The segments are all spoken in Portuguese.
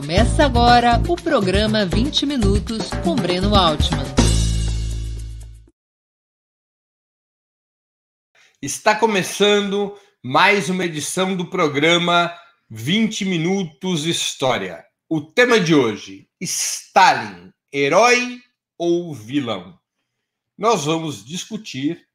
Começa agora o programa 20 Minutos com Breno Altman. Está começando mais uma edição do programa 20 Minutos História. O tema de hoje: Stalin, herói ou vilão? Nós vamos discutir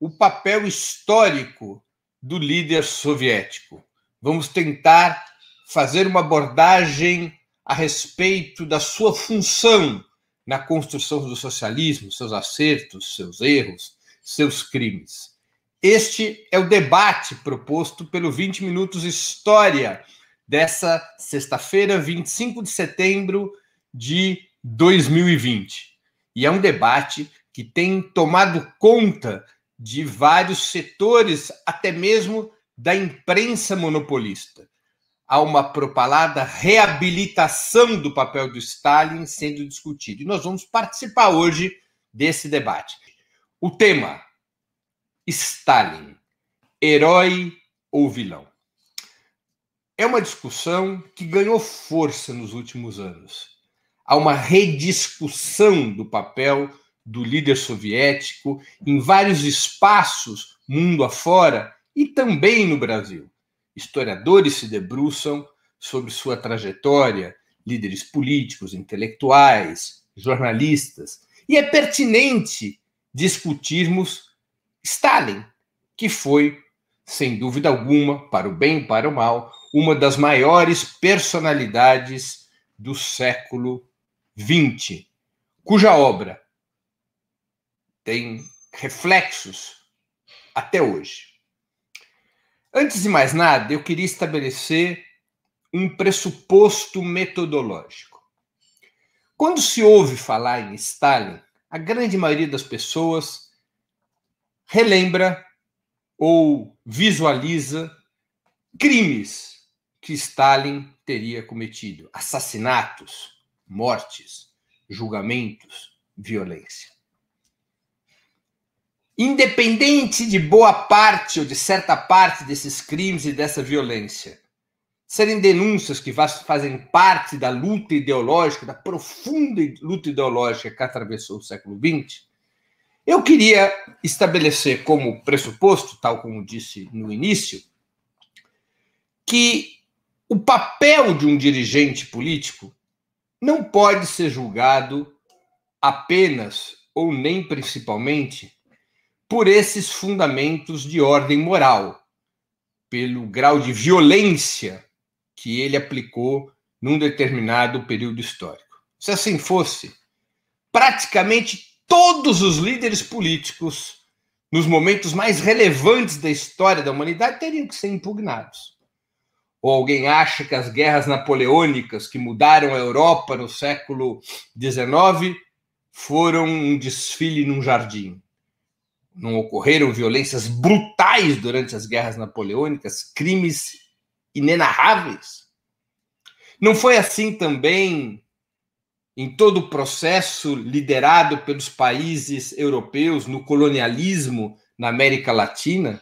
o papel histórico do líder soviético. Vamos tentar fazer uma abordagem a respeito da sua função na construção do socialismo, seus acertos, seus erros, seus crimes. Este é o debate proposto pelo 20 Minutos História dessa sexta-feira, 25 de setembro de 2020. E é um debate que tem tomado conta de vários setores, até mesmo da imprensa monopolista. Há uma propalada reabilitação do papel do Stalin sendo discutido. E nós vamos participar hoje desse debate. O tema: Stalin, herói ou vilão? É uma discussão que ganhou força nos últimos anos. Há uma rediscussão do papel do líder soviético em vários espaços mundo afora e também no Brasil. Historiadores se debruçam sobre sua trajetória, líderes políticos, intelectuais, jornalistas, e é pertinente discutirmos Stalin, que foi, sem dúvida alguma, para o bem e para o mal, uma das maiores personalidades do século XX, cuja obra tem reflexos até hoje. Antes de mais nada, eu queria estabelecer um pressuposto metodológico. Quando se ouve falar em Stalin, a grande maioria das pessoas relembra ou visualiza crimes que Stalin teria cometido: assassinatos, mortes, julgamentos, violência. Independente de boa parte ou de certa parte desses crimes e dessa violência. Serem denúncias que fazem parte da luta ideológica, da profunda luta ideológica que atravessou o século XX, eu queria estabelecer como pressuposto, tal como disse no início, que o papel de um dirigente político não pode ser julgado apenas ou nem principalmente por esses fundamentos de ordem moral, pelo grau de violência que ele aplicou num determinado período histórico. Se assim fosse, praticamente todos os líderes políticos, nos momentos mais relevantes da história da humanidade, teriam que ser impugnados. Ou alguém acha que as guerras napoleônicas que mudaram a Europa no século XIX foram um desfile num jardim? Não ocorreram violências brutais durante as guerras napoleônicas, crimes inenarráveis? Não foi assim também em todo o processo liderado pelos países europeus no colonialismo na América Latina,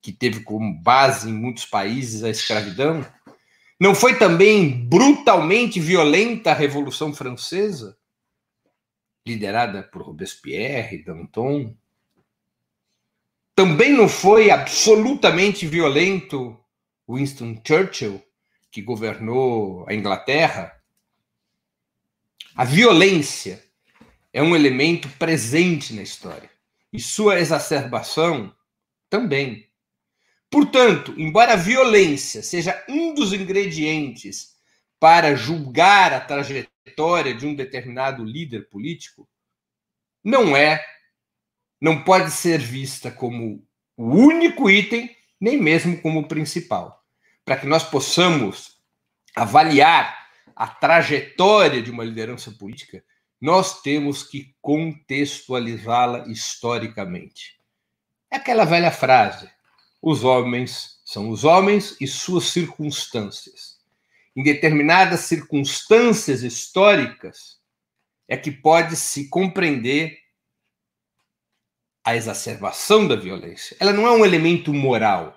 que teve como base em muitos países a escravidão? Não foi também brutalmente violenta a Revolução Francesa? Liderada por Robespierre, Danton. Também não foi absolutamente violento Winston Churchill, que governou a Inglaterra. A violência é um elemento presente na história e sua exacerbação também. Portanto, embora a violência seja um dos ingredientes para julgar a trajetória trajetória de um determinado líder político não é, não pode ser vista como o único item, nem mesmo como o principal. Para que nós possamos avaliar a trajetória de uma liderança política, nós temos que contextualizá-la historicamente. É aquela velha frase: os homens são os homens e suas circunstâncias em determinadas circunstâncias históricas, é que pode se compreender a exacerbação da violência. Ela não é um elemento moral.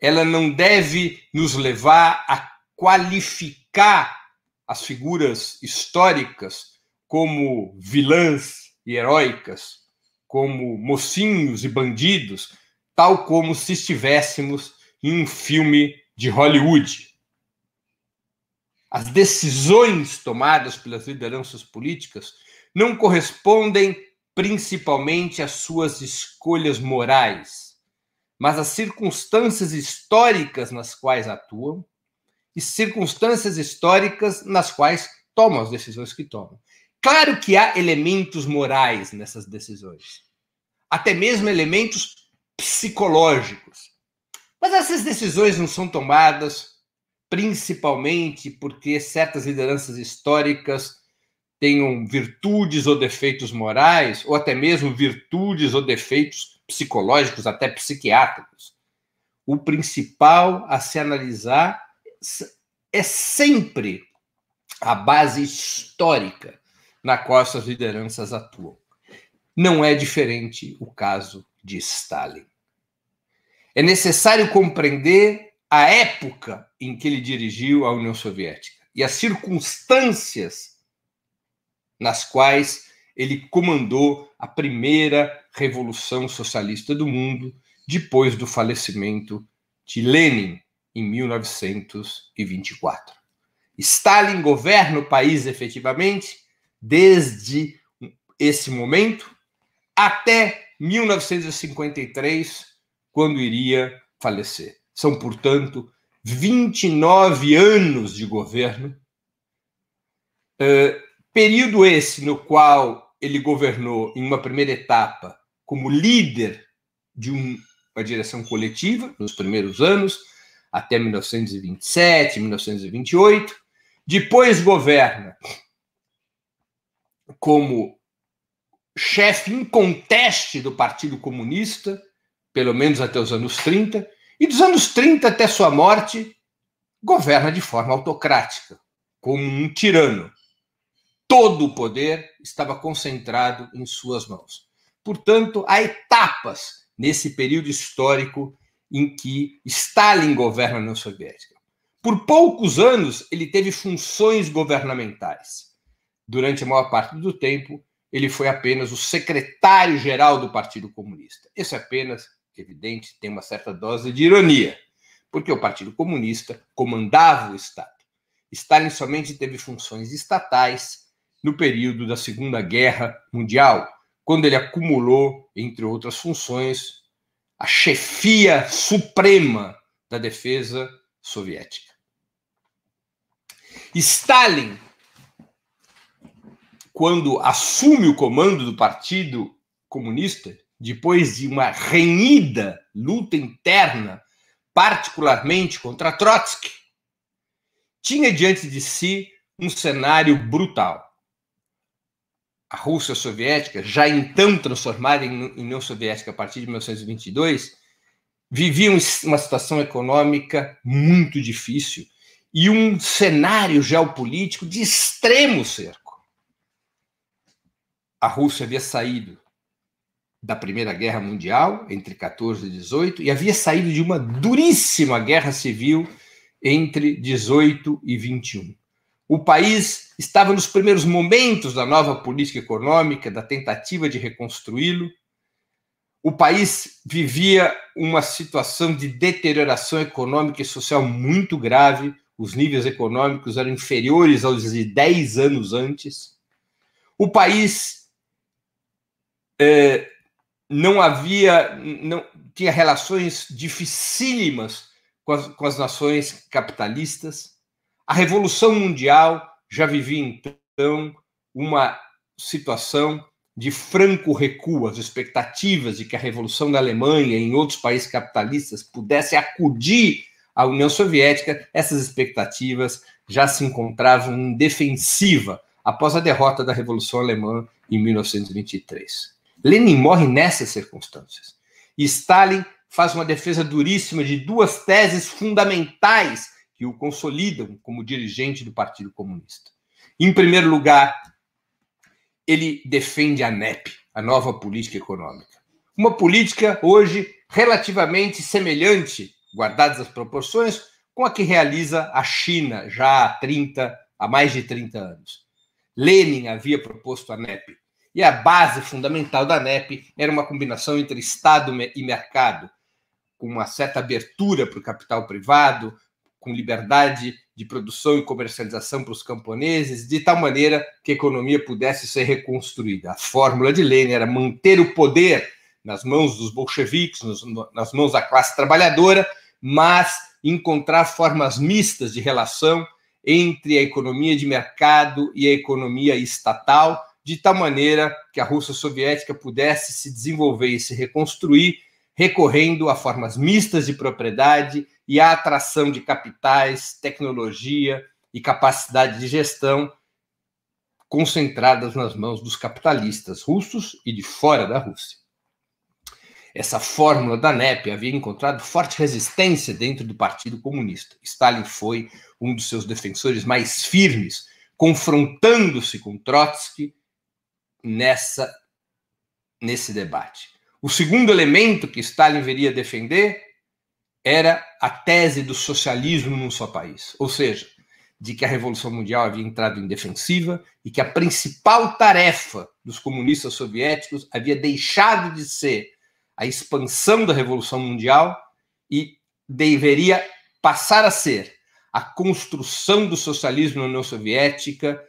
Ela não deve nos levar a qualificar as figuras históricas como vilãs e heróicas, como mocinhos e bandidos, tal como se estivéssemos em um filme de Hollywood. As decisões tomadas pelas lideranças políticas não correspondem principalmente às suas escolhas morais, mas às circunstâncias históricas nas quais atuam e circunstâncias históricas nas quais tomam as decisões que tomam. Claro que há elementos morais nessas decisões, até mesmo elementos psicológicos. Mas essas decisões não são tomadas principalmente porque certas lideranças históricas tenham virtudes ou defeitos morais, ou até mesmo virtudes ou defeitos psicológicos, até psiquiátricos. O principal a se analisar é sempre a base histórica na qual essas lideranças atuam. Não é diferente o caso de Stalin. É necessário compreender a época em que ele dirigiu a União Soviética e as circunstâncias nas quais ele comandou a primeira revolução socialista do mundo depois do falecimento de Lenin em 1924. Stalin governa o país efetivamente desde esse momento até 1953, quando iria falecer. São, portanto, 29 anos de governo, uh, período esse no qual ele governou em uma primeira etapa como líder de um, uma direção coletiva, nos primeiros anos, até 1927, 1928. Depois governa como chefe inconteste do Partido Comunista, pelo menos até os anos 30, e dos anos 30 até sua morte, governa de forma autocrática, como um tirano. Todo o poder estava concentrado em suas mãos. Portanto, há etapas nesse período histórico em que Stalin governa a União Soviética. Por poucos anos, ele teve funções governamentais. Durante a maior parte do tempo, ele foi apenas o secretário-geral do Partido Comunista. Isso é apenas, evidente, tem uma certa dose de ironia, porque o Partido Comunista comandava o Estado. Stalin somente teve funções estatais no período da Segunda Guerra Mundial, quando ele acumulou, entre outras funções, a chefia suprema da defesa soviética. Stalin, quando assume o comando do Partido Comunista, depois de uma renhida luta interna, particularmente contra Trotsky, tinha diante de si um cenário brutal a Rússia soviética, já então transformada em União Soviética a partir de 1922, vivia uma situação econômica muito difícil e um cenário geopolítico de extremo cerco. A Rússia havia saído da Primeira Guerra Mundial, entre 14 e 18, e havia saído de uma duríssima guerra civil entre 18 e 21. O país estava nos primeiros momentos da nova política econômica, da tentativa de reconstruí-lo. O país vivia uma situação de deterioração econômica e social muito grave. Os níveis econômicos eram inferiores aos de 10 anos antes. O país é, não havia, não tinha relações dificílimas com as, com as nações capitalistas a Revolução Mundial já vivia, então, uma situação de franco recuo, as expectativas de que a Revolução da Alemanha e em outros países capitalistas pudesse acudir à União Soviética, essas expectativas já se encontravam em defensiva após a derrota da Revolução Alemã em 1923. Lenin morre nessas circunstâncias. E Stalin faz uma defesa duríssima de duas teses fundamentais que o consolidam como dirigente do Partido Comunista. Em primeiro lugar, ele defende a NEP, a nova política econômica. Uma política hoje relativamente semelhante, guardadas as proporções, com a que realiza a China já há 30, há mais de 30 anos. Lenin havia proposto a NEP, e a base fundamental da NEP era uma combinação entre Estado e mercado, com uma certa abertura para o capital privado, com liberdade de produção e comercialização para os camponeses, de tal maneira que a economia pudesse ser reconstruída. A fórmula de Lenin era manter o poder nas mãos dos bolcheviques, nas mãos da classe trabalhadora, mas encontrar formas mistas de relação entre a economia de mercado e a economia estatal, de tal maneira que a Rússia soviética pudesse se desenvolver e se reconstruir recorrendo a formas mistas de propriedade e à atração de capitais, tecnologia e capacidade de gestão concentradas nas mãos dos capitalistas russos e de fora da Rússia. Essa fórmula da NEP havia encontrado forte resistência dentro do Partido Comunista. Stalin foi um dos seus defensores mais firmes, confrontando-se com Trotsky nessa nesse debate. O segundo elemento que Stalin veria defender era a tese do socialismo num só país, ou seja, de que a Revolução Mundial havia entrado em defensiva e que a principal tarefa dos comunistas soviéticos havia deixado de ser a expansão da Revolução Mundial e deveria passar a ser a construção do socialismo na União Soviética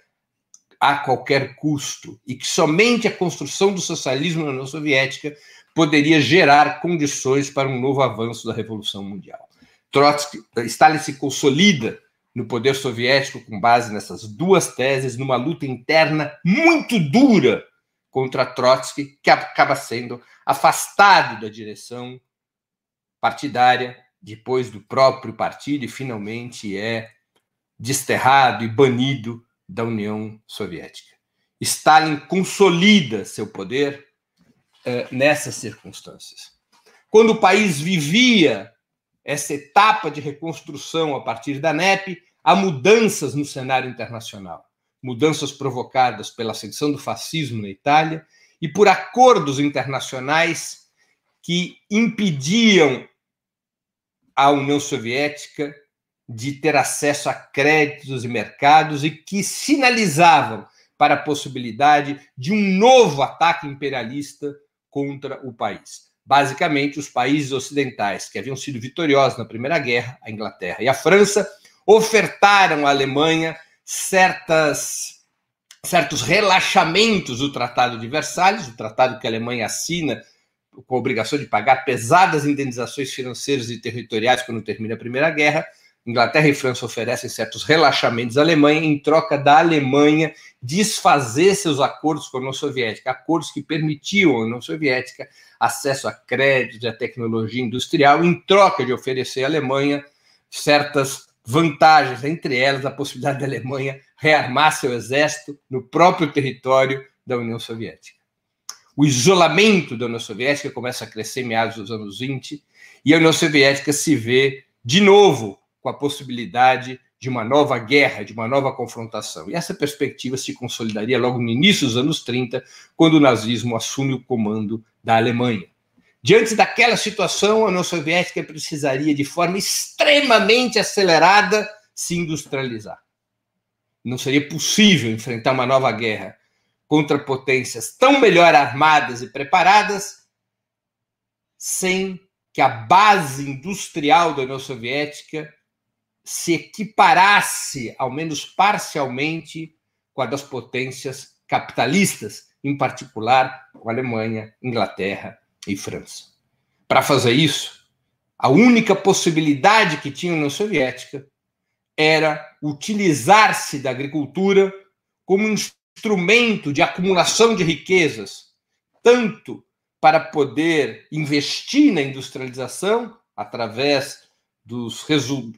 a qualquer custo e que somente a construção do socialismo na União Soviética poderia gerar condições para um novo avanço da Revolução Mundial. Trotsky, Stalin se consolida no poder soviético com base nessas duas teses, numa luta interna muito dura contra Trotsky, que acaba sendo afastado da direção partidária, depois do próprio partido, e finalmente é desterrado e banido da União Soviética. Stalin consolida seu poder eh, nessas circunstâncias. Quando o país vivia essa etapa de reconstrução a partir da NEP, há mudanças no cenário internacional mudanças provocadas pela ascensão do fascismo na Itália e por acordos internacionais que impediam a União Soviética de ter acesso a créditos e mercados e que sinalizavam para a possibilidade de um novo ataque imperialista contra o país. Basicamente, os países ocidentais que haviam sido vitoriosos na Primeira Guerra, a Inglaterra e a França, ofertaram à Alemanha certas, certos relaxamentos do Tratado de Versalhes, o tratado que a Alemanha assina com a obrigação de pagar pesadas indenizações financeiras e territoriais quando termina a Primeira Guerra. Inglaterra e França oferecem certos relaxamentos à Alemanha em troca da Alemanha desfazer seus acordos com a União Soviética, acordos que permitiam à União Soviética acesso a crédito a tecnologia industrial, em troca de oferecer à Alemanha certas vantagens, entre elas a possibilidade da Alemanha rearmar seu exército no próprio território da União Soviética. O isolamento da União Soviética começa a crescer em meados dos anos 20 e a União Soviética se vê de novo com a possibilidade de uma nova guerra, de uma nova confrontação. E essa perspectiva se consolidaria logo no início dos anos 30, quando o nazismo assume o comando da Alemanha. Diante daquela situação, a União Soviética precisaria, de forma extremamente acelerada, se industrializar. Não seria possível enfrentar uma nova guerra contra potências tão melhor armadas e preparadas sem que a base industrial da União Soviética se equiparasse, ao menos parcialmente, com a das potências capitalistas, em particular com a Alemanha, Inglaterra e França. Para fazer isso, a única possibilidade que tinha a União Soviética era utilizar-se da agricultura como instrumento de acumulação de riquezas, tanto para poder investir na industrialização através dos,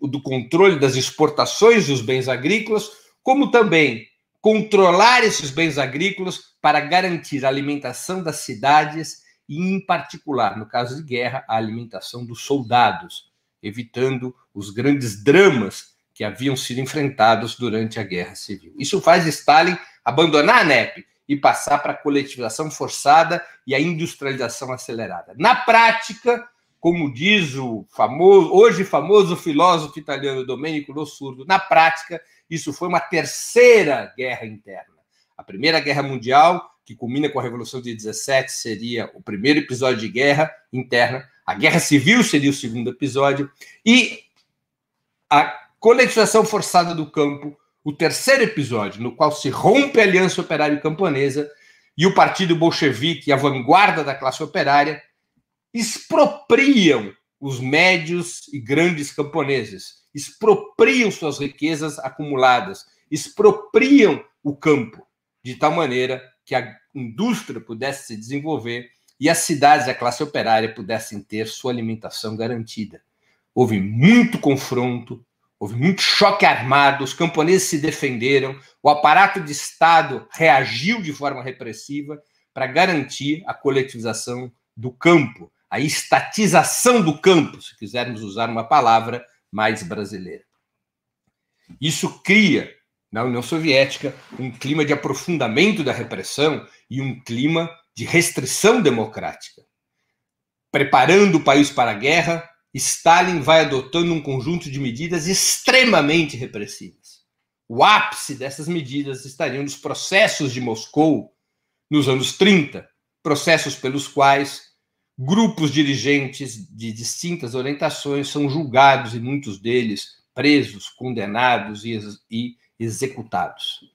do controle das exportações dos bens agrícolas, como também controlar esses bens agrícolas para garantir a alimentação das cidades e, em particular, no caso de guerra, a alimentação dos soldados, evitando os grandes dramas que haviam sido enfrentados durante a Guerra Civil. Isso faz Stalin abandonar a NEP e passar para a coletivização forçada e a industrialização acelerada. Na prática, como diz o famoso, hoje famoso filósofo italiano Domenico Lossurdo, na prática, isso foi uma terceira guerra interna. A Primeira Guerra Mundial, que culmina com a Revolução de 17, seria o primeiro episódio de guerra interna. A Guerra Civil seria o segundo episódio. E a coletivização forçada do campo, o terceiro episódio, no qual se rompe a aliança operária camponesa e o partido bolchevique, a vanguarda da classe operária, expropriam os médios e grandes camponeses, expropriam suas riquezas acumuladas, expropriam o campo, de tal maneira que a indústria pudesse se desenvolver e as cidades e a classe operária pudessem ter sua alimentação garantida. Houve muito confronto, houve muito choque armado, os camponeses se defenderam, o aparato de Estado reagiu de forma repressiva para garantir a coletivização do campo, a estatização do campo, se quisermos usar uma palavra mais brasileira. Isso cria, na União Soviética, um clima de aprofundamento da repressão e um clima de restrição democrática. Preparando o país para a guerra, Stalin vai adotando um conjunto de medidas extremamente repressivas. O ápice dessas medidas estariam nos processos de Moscou nos anos 30, processos pelos quais Grupos dirigentes de distintas orientações são julgados e muitos deles presos, condenados e, e executados.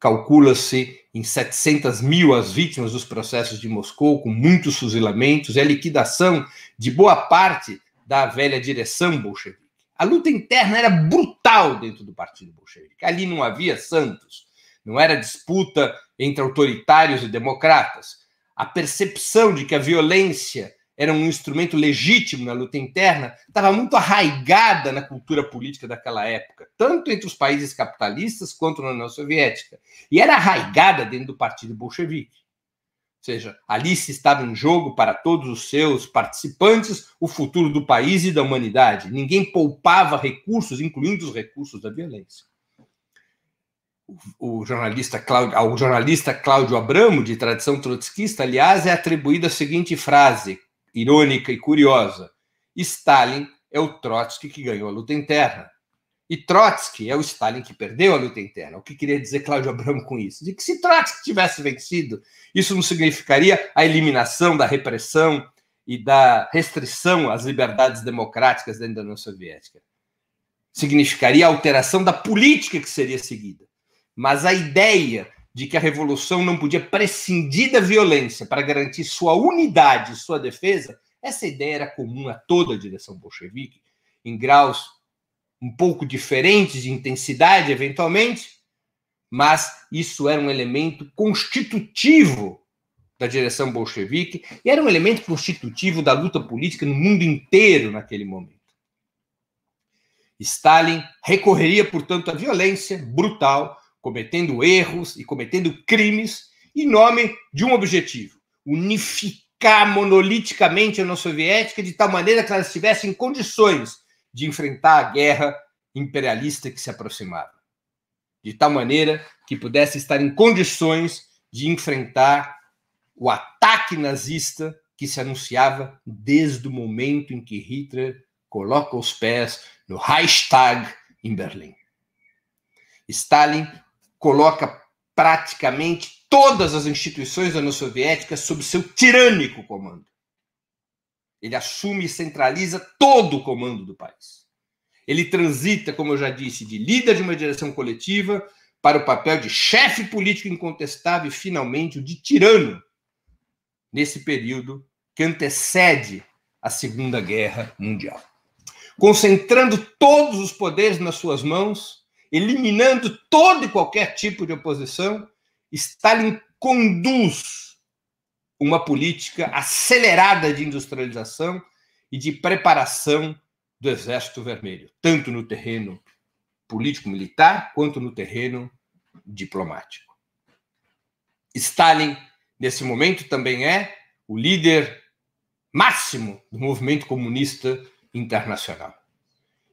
Calcula-se em 700 mil as vítimas dos processos de Moscou, com muitos fuzilamentos e a liquidação de boa parte da velha direção bolchevique. A luta interna era brutal dentro do partido bolchevique. Ali não havia santos, não era disputa entre autoritários e democratas a percepção de que a violência era um instrumento legítimo na luta interna estava muito arraigada na cultura política daquela época, tanto entre os países capitalistas quanto na União Soviética. E era arraigada dentro do Partido Bolchevique. Ou seja, ali se estava em jogo para todos os seus participantes o futuro do país e da humanidade. Ninguém poupava recursos, incluindo os recursos da violência o jornalista Cláudio, ao jornalista Cláudio Abramo, de tradição trotskista, aliás, é atribuída a seguinte frase, irônica e curiosa: Stalin é o Trotsky que ganhou a luta interna. E Trotsky é o Stalin que perdeu a luta interna. O que queria dizer Cláudio Abramo com isso? De que se Trotsky tivesse vencido, isso não significaria a eliminação da repressão e da restrição às liberdades democráticas dentro da União Soviética. Significaria a alteração da política que seria seguida mas a ideia de que a revolução não podia prescindir da violência para garantir sua unidade sua defesa, essa ideia era comum a toda a direção bolchevique, em graus um pouco diferentes de intensidade, eventualmente, mas isso era um elemento constitutivo da direção bolchevique e era um elemento constitutivo da luta política no mundo inteiro naquele momento. Stalin recorreria, portanto, à violência brutal cometendo erros e cometendo crimes em nome de um objetivo: unificar monoliticamente a União Soviética de tal maneira que ela estivesse em condições de enfrentar a guerra imperialista que se aproximava. De tal maneira que pudesse estar em condições de enfrentar o ataque nazista que se anunciava desde o momento em que Hitler coloca os pés no Reichstag em Berlim. Stalin coloca praticamente todas as instituições da União Soviética sob seu tirânico comando. Ele assume e centraliza todo o comando do país. Ele transita, como eu já disse, de líder de uma direção coletiva para o papel de chefe político incontestável e, finalmente, o de tirano, nesse período que antecede a Segunda Guerra Mundial. Concentrando todos os poderes nas suas mãos, eliminando todo e qualquer tipo de oposição, Stalin conduz uma política acelerada de industrialização e de preparação do Exército Vermelho, tanto no terreno político-militar quanto no terreno diplomático. Stalin, nesse momento, também é o líder máximo do movimento comunista internacional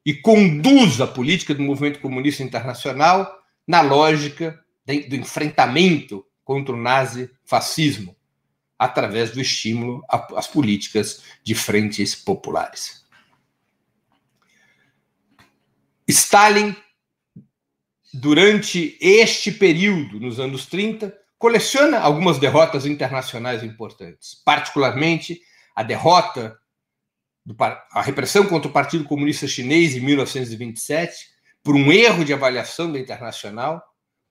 e conduz a política do movimento comunista internacional na lógica do enfrentamento contra o nazifascismo, através do estímulo às políticas de frentes populares. Stalin, durante este período, nos anos 30, coleciona algumas derrotas internacionais importantes, particularmente a derrota, do, a repressão contra o Partido Comunista Chinês em 1927, por um erro de avaliação da Internacional.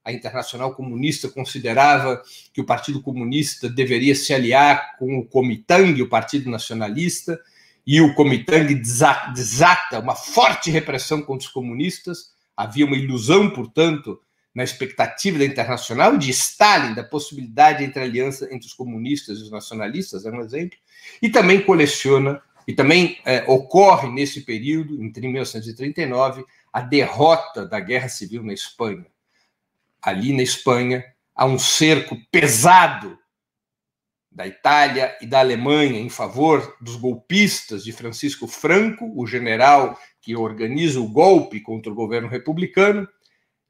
A Internacional Comunista considerava que o Partido Comunista deveria se aliar com o Kuomintang, o Partido Nacionalista, e o Kuomintang desata uma forte repressão contra os comunistas. Havia uma ilusão, portanto, na expectativa da Internacional de Stalin, da possibilidade entre aliança entre os comunistas e os nacionalistas, é um exemplo, e também coleciona, e também é, ocorre nesse período, entre 1939, a derrota da Guerra Civil na Espanha. Ali na Espanha há um cerco pesado da Itália e da Alemanha em favor dos golpistas de Francisco Franco, o general que organiza o golpe contra o governo republicano,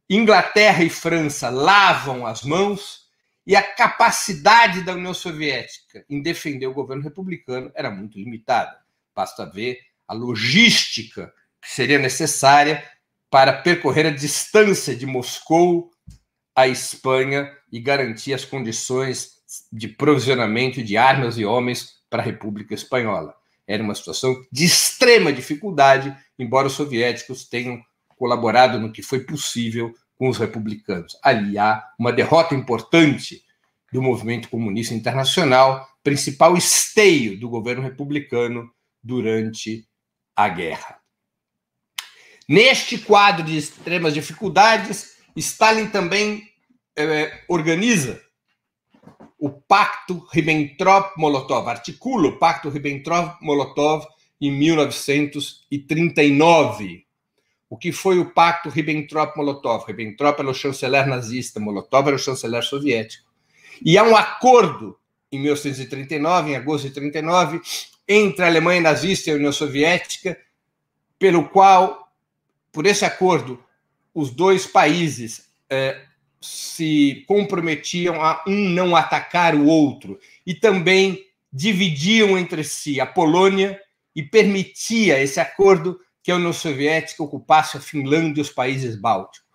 Inglaterra e França lavam as mãos e a capacidade da União Soviética em defender o governo republicano era muito limitada. Basta ver a logística que seria necessária para percorrer a distância de Moscou à Espanha e garantir as condições de provisionamento de armas e homens para a República Espanhola. Era uma situação de extrema dificuldade, embora os soviéticos tenham colaborado no que foi possível com os republicanos. Ali há uma derrota importante do movimento comunista internacional, principal esteio do governo republicano durante a guerra. Neste quadro de extremas dificuldades, Stalin também eh, organiza o Pacto Ribbentrop-Molotov, articula o Pacto Ribbentrop-Molotov em 1939. O que foi o Pacto Ribbentrop-Molotov? Ribbentrop era o chanceler nazista, Molotov era o chanceler soviético. E há um acordo em 1939, em agosto de 39, entre a Alemanha nazista e a União Soviética, pelo qual, por esse acordo, os dois países eh, se comprometiam a um não atacar o outro e também dividiam entre si a Polônia e permitia esse acordo que a União Soviética ocupasse a Finlândia e os países bálticos.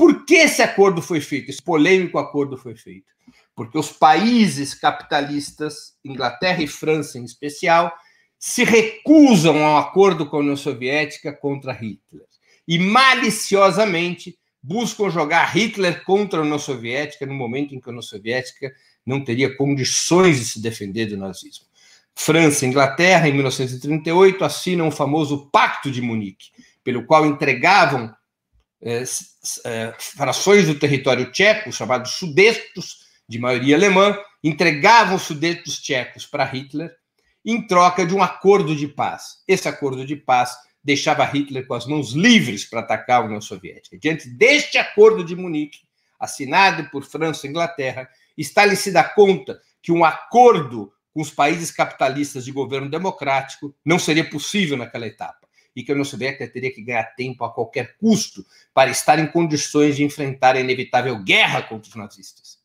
Por que esse acordo foi feito? Esse polêmico acordo foi feito? Porque os países capitalistas, Inglaterra e França em especial, se recusam ao acordo com a União Soviética contra Hitler. E maliciosamente buscam jogar Hitler contra a União Soviética no momento em que a União Soviética não teria condições de se defender do nazismo. França e Inglaterra, em 1938, assinam o famoso Pacto de Munique, pelo qual entregavam é, é, frações do território tcheco, chamados Sudetos, de maioria alemã, entregavam os Sudetos tchecos para Hitler em troca de um acordo de paz. Esse acordo de paz deixava Hitler com as mãos livres para atacar a União Soviética. Diante deste acordo de Munique, assinado por França e Inglaterra, Stalin se dá conta que um acordo com os países capitalistas de governo democrático não seria possível naquela etapa e que a União Soviética teria que ganhar tempo a qualquer custo para estar em condições de enfrentar a inevitável guerra contra os nazistas.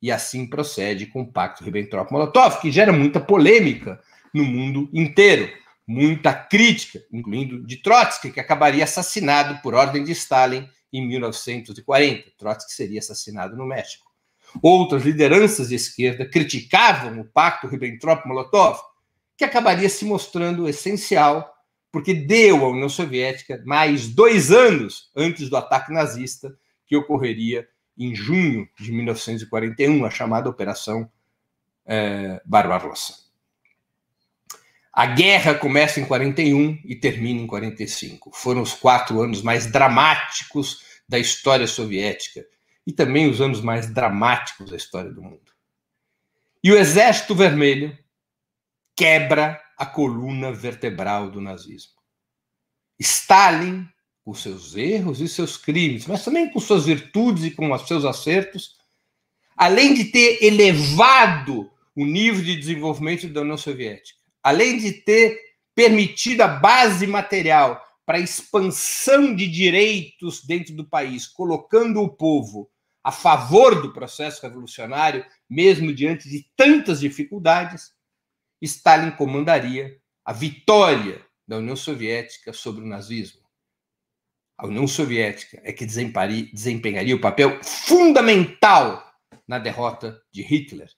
E assim procede com o Pacto Ribbentrop-Molotov, que gera muita polêmica no mundo inteiro muita crítica, incluindo de Trotsky, que acabaria assassinado por ordem de Stalin em 1940. Trotsky seria assassinado no México. Outras lideranças de esquerda criticavam o pacto Ribbentrop-Molotov, que acabaria se mostrando essencial porque deu à União Soviética mais dois anos antes do ataque nazista, que ocorreria em junho de 1941, a chamada Operação é, Barbarossa. A guerra começa em 41 e termina em 45. Foram os quatro anos mais dramáticos da história soviética e também os anos mais dramáticos da história do mundo. E o Exército Vermelho quebra a coluna vertebral do nazismo. Stalin, com seus erros e seus crimes, mas também com suas virtudes e com os seus acertos, além de ter elevado o nível de desenvolvimento da União Soviética, além de ter permitido a base material para a expansão de direitos dentro do país, colocando o povo a favor do processo revolucionário, mesmo diante de tantas dificuldades, Stalin comandaria a vitória da União Soviética sobre o nazismo. A União Soviética é que desempenharia o papel fundamental na derrota de Hitler.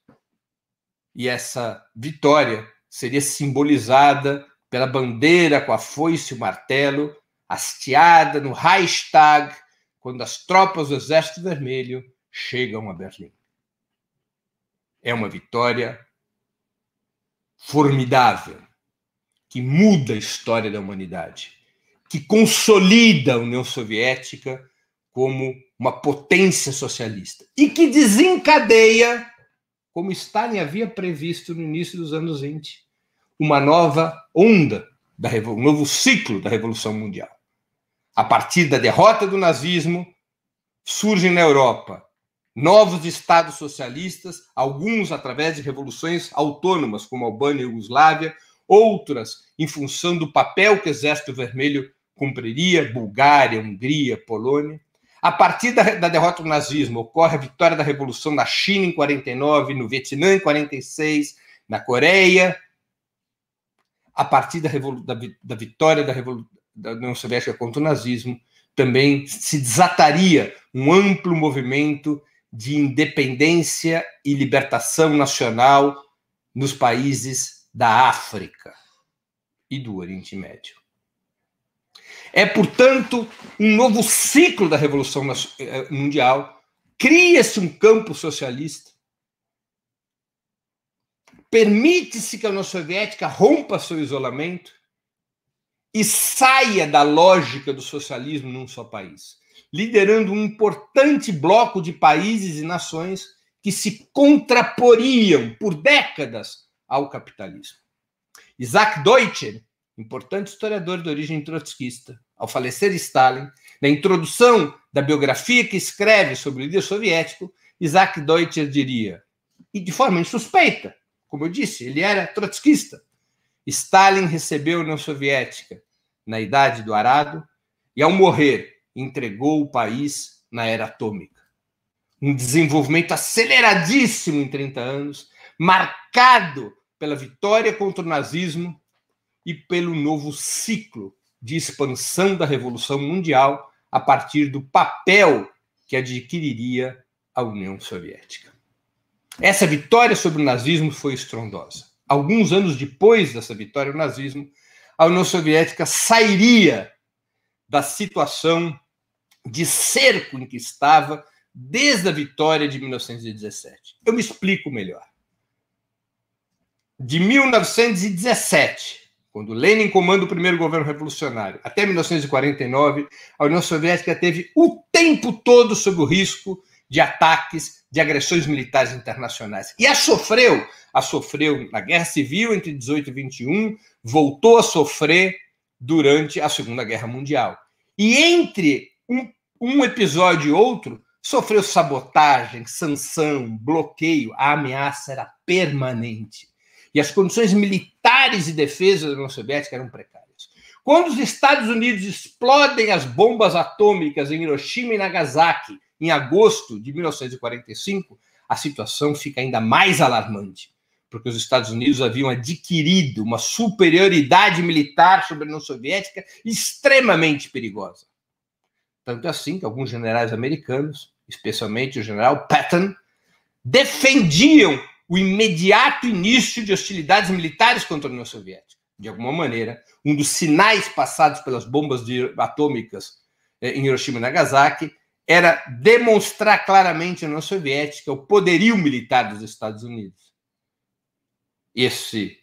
E essa vitória seria simbolizada pela bandeira com a foice e o martelo, hasteada no Reichstag, quando as tropas do Exército Vermelho chegam a Berlim. É uma vitória formidável, que muda a história da humanidade, que consolida a União Soviética como uma potência socialista e que desencadeia, como Stalin havia previsto no início dos anos 20, uma nova onda, da, um novo ciclo da Revolução Mundial. A partir da derrota do nazismo, surgem na Europa novos estados socialistas, alguns através de revoluções autônomas, como a Albânia e Iugoslávia, outras em função do papel que o Exército Vermelho cumpriria, Bulgária, Hungria, Polônia. A partir da, da, derrota do nazismo, ocorre a vitória da Revolução na China em 49, no Vietnã em 46, na Coreia. A partir da, da, da vitória da, da União Soviética contra o nazismo, também se desataria um amplo movimento de independência e libertação nacional nos países da África e do Oriente Médio. É, portanto, um novo ciclo da Revolução eh, Mundial. Cria-se um campo socialista. Permite-se que a União Soviética rompa seu isolamento e saia da lógica do socialismo num só país, liderando um importante bloco de países e nações que se contraporiam por décadas ao capitalismo. Isaac Deutscher, importante historiador de origem trotskista, ao falecer Stalin, na introdução da biografia que escreve sobre o líder soviético, Isaac Deutscher diria, e de forma insuspeita, como eu disse, ele era trotskista. Stalin recebeu a União Soviética na idade do arado e, ao morrer, entregou o país na era atômica. Um desenvolvimento aceleradíssimo em 30 anos, marcado pela vitória contra o nazismo e pelo novo ciclo de expansão da Revolução Mundial a partir do papel que adquiriria a União Soviética. Essa vitória sobre o nazismo foi estrondosa. Alguns anos depois dessa vitória do nazismo, a União Soviética sairia da situação de cerco em que estava desde a vitória de 1917. Eu me explico melhor. De 1917, quando Lenin comanda o primeiro governo revolucionário, até 1949, a União Soviética teve o tempo todo sob o risco de ataques, de agressões militares internacionais. E a sofreu, a sofreu na Guerra Civil entre 18 e 21, voltou a sofrer durante a Segunda Guerra Mundial. E entre um, um episódio e outro, sofreu sabotagem, sanção, bloqueio, a ameaça era permanente. E as condições militares de defesa da União Soviética eram precárias. Quando os Estados Unidos explodem as bombas atômicas em Hiroshima e Nagasaki em agosto de 1945, a situação fica ainda mais alarmante porque os Estados Unidos haviam adquirido uma superioridade militar sobre a União Soviética extremamente perigosa. Tanto assim que alguns generais americanos, especialmente o general Patton, defendiam o imediato início de hostilidades militares contra a União Soviética. De alguma maneira, um dos sinais passados pelas bombas atômicas eh, em Hiroshima e Nagasaki era demonstrar claramente à União Soviética o poderio militar dos Estados Unidos esse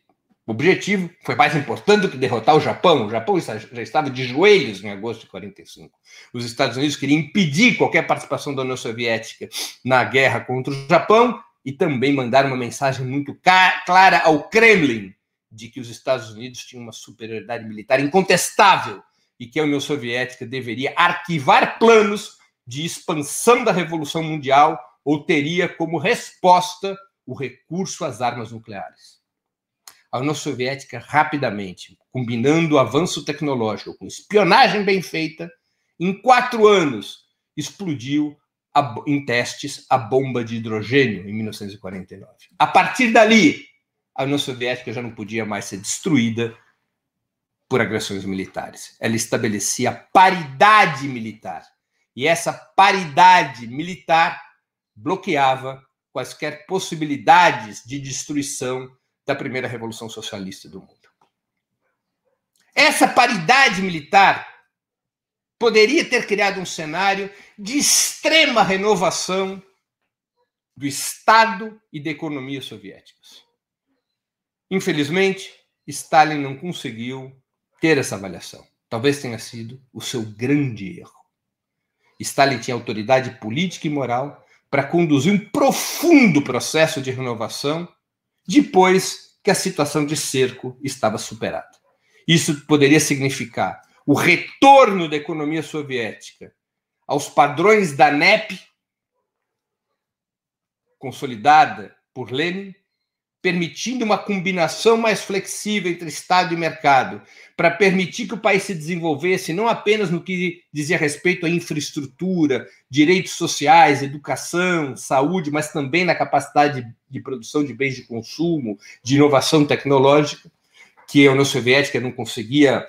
objetivo foi mais importante do que derrotar o Japão. O Japão já estava de joelhos em agosto de 45. Os Estados Unidos queriam impedir qualquer participação da União Soviética na guerra contra o Japão e também mandar uma mensagem muito clara ao Kremlin de que os Estados Unidos tinham uma superioridade militar incontestável e que a União Soviética deveria arquivar planos de expansão da Revolução Mundial ou teria como resposta o recurso às armas nucleares a União Soviética rapidamente, combinando avanço tecnológico com espionagem bem feita, em quatro anos explodiu a, em testes a bomba de hidrogênio em 1949. A partir dali, a União Soviética já não podia mais ser destruída por agressões militares. Ela estabelecia paridade militar. E essa paridade militar bloqueava quaisquer possibilidades de destruição da primeira revolução socialista do mundo. Essa paridade militar poderia ter criado um cenário de extrema renovação do Estado e da economia soviéticas. Infelizmente, Stalin não conseguiu ter essa avaliação. Talvez tenha sido o seu grande erro. Stalin tinha autoridade política e moral para conduzir um profundo processo de renovação depois que a situação de cerco estava superada. Isso poderia significar o retorno da economia soviética aos padrões da NEP, consolidada por Lenin, permitindo uma combinação mais flexível entre Estado e mercado, para permitir que o país se desenvolvesse não apenas no que dizia respeito à infraestrutura, direitos sociais, educação, saúde, mas também na capacidade de produção de bens de consumo, de inovação tecnológica, que a União Soviética não conseguia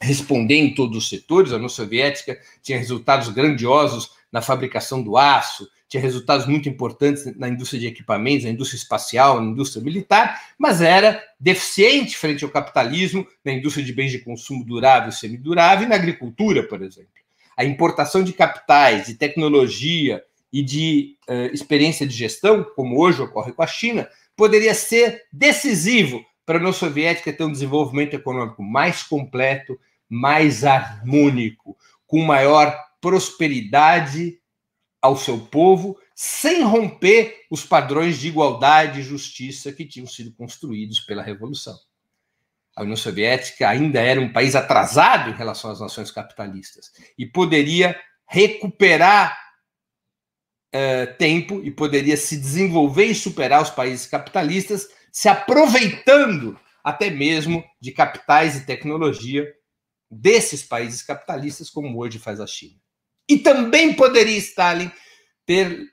responder em todos os setores. A União Soviética tinha resultados grandiosos na fabricação do aço, tinha resultados muito importantes na indústria de equipamentos, na indústria espacial, na indústria militar, mas era deficiente frente ao capitalismo na indústria de bens de consumo durável e semidurável e na agricultura, por exemplo. A importação de capitais, de tecnologia e de uh, experiência de gestão, como hoje ocorre com a China, poderia ser decisivo para a União Soviética ter um desenvolvimento econômico mais completo, mais harmônico, com maior prosperidade ao seu povo, sem romper os padrões de igualdade e justiça que tinham sido construídos pela Revolução. A União Soviética ainda era um país atrasado em relação às nações capitalistas e poderia recuperar uh, tempo e poderia se desenvolver e superar os países capitalistas, se aproveitando até mesmo de capitais e tecnologia desses países capitalistas, como hoje faz a China. E também poderia Stalin ter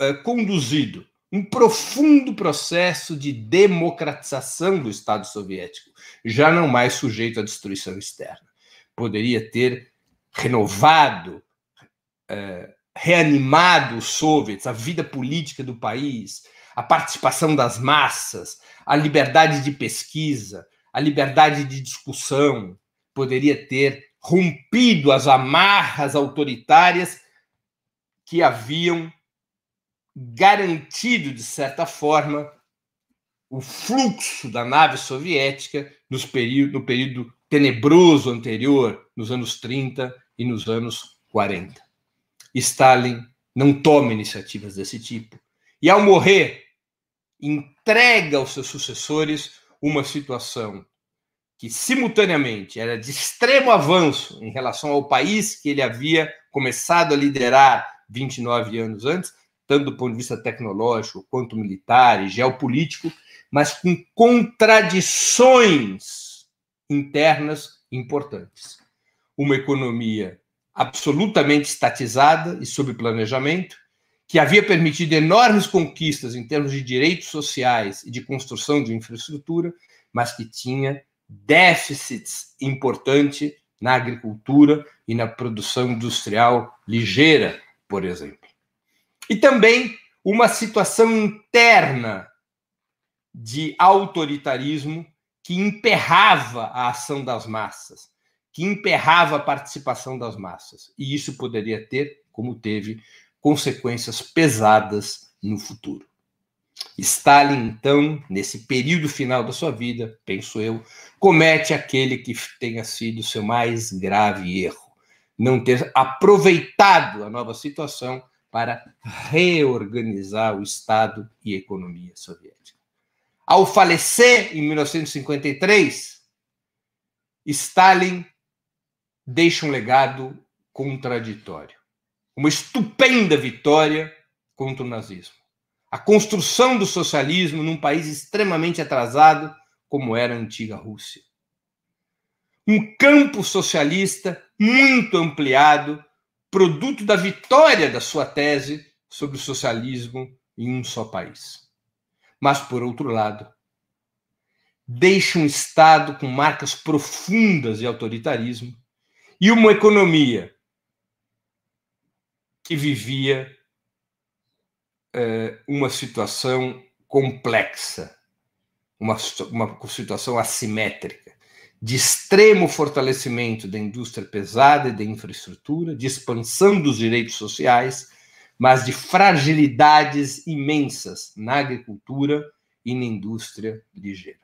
uh, conduzido um profundo processo de democratização do Estado soviético, já não mais sujeito à destruição externa. Poderia ter renovado, uh, reanimado os soviets, a vida política do país, a participação das massas, a liberdade de pesquisa, a liberdade de discussão, poderia ter rompido as amarras autoritárias que haviam garantido, de certa forma, o fluxo da nave soviética nos período, no período tenebroso anterior, nos anos 30 e nos anos 40. Stalin não toma iniciativas desse tipo. E, ao morrer, entrega aos seus sucessores uma situação que simultaneamente era de extremo avanço em relação ao país que ele havia começado a liderar 29 anos antes, tanto do ponto de vista tecnológico quanto militar e geopolítico, mas com contradições internas importantes. Uma economia absolutamente estatizada e sob planejamento, que havia permitido enormes conquistas em termos de direitos sociais e de construção de infraestrutura, mas que tinha déficits importantes na agricultura e na produção industrial ligeira, por exemplo. E também uma situação interna de autoritarismo que emperrava a ação das massas, que emperrava a participação das massas. E isso poderia ter, como teve, consequências pesadas no futuro. Stalin, então, nesse período final da sua vida, penso eu, comete aquele que tenha sido seu mais grave erro: não ter aproveitado a nova situação para reorganizar o Estado e a economia soviética. Ao falecer em 1953, Stalin deixa um legado contraditório. Uma estupenda vitória contra o nazismo a construção do socialismo num país extremamente atrasado como era a antiga Rússia. Um campo socialista muito ampliado produto da vitória da sua tese sobre o socialismo em um só país. Mas, por outro lado, deixa um Estado com marcas profundas de autoritarismo e uma economia que vivia é, uma situação complexa, uma, uma situação assimétrica, de extremo fortalecimento da indústria pesada e da infraestrutura, de expansão dos direitos sociais, mas de fragilidades imensas na agricultura e na indústria ligeira.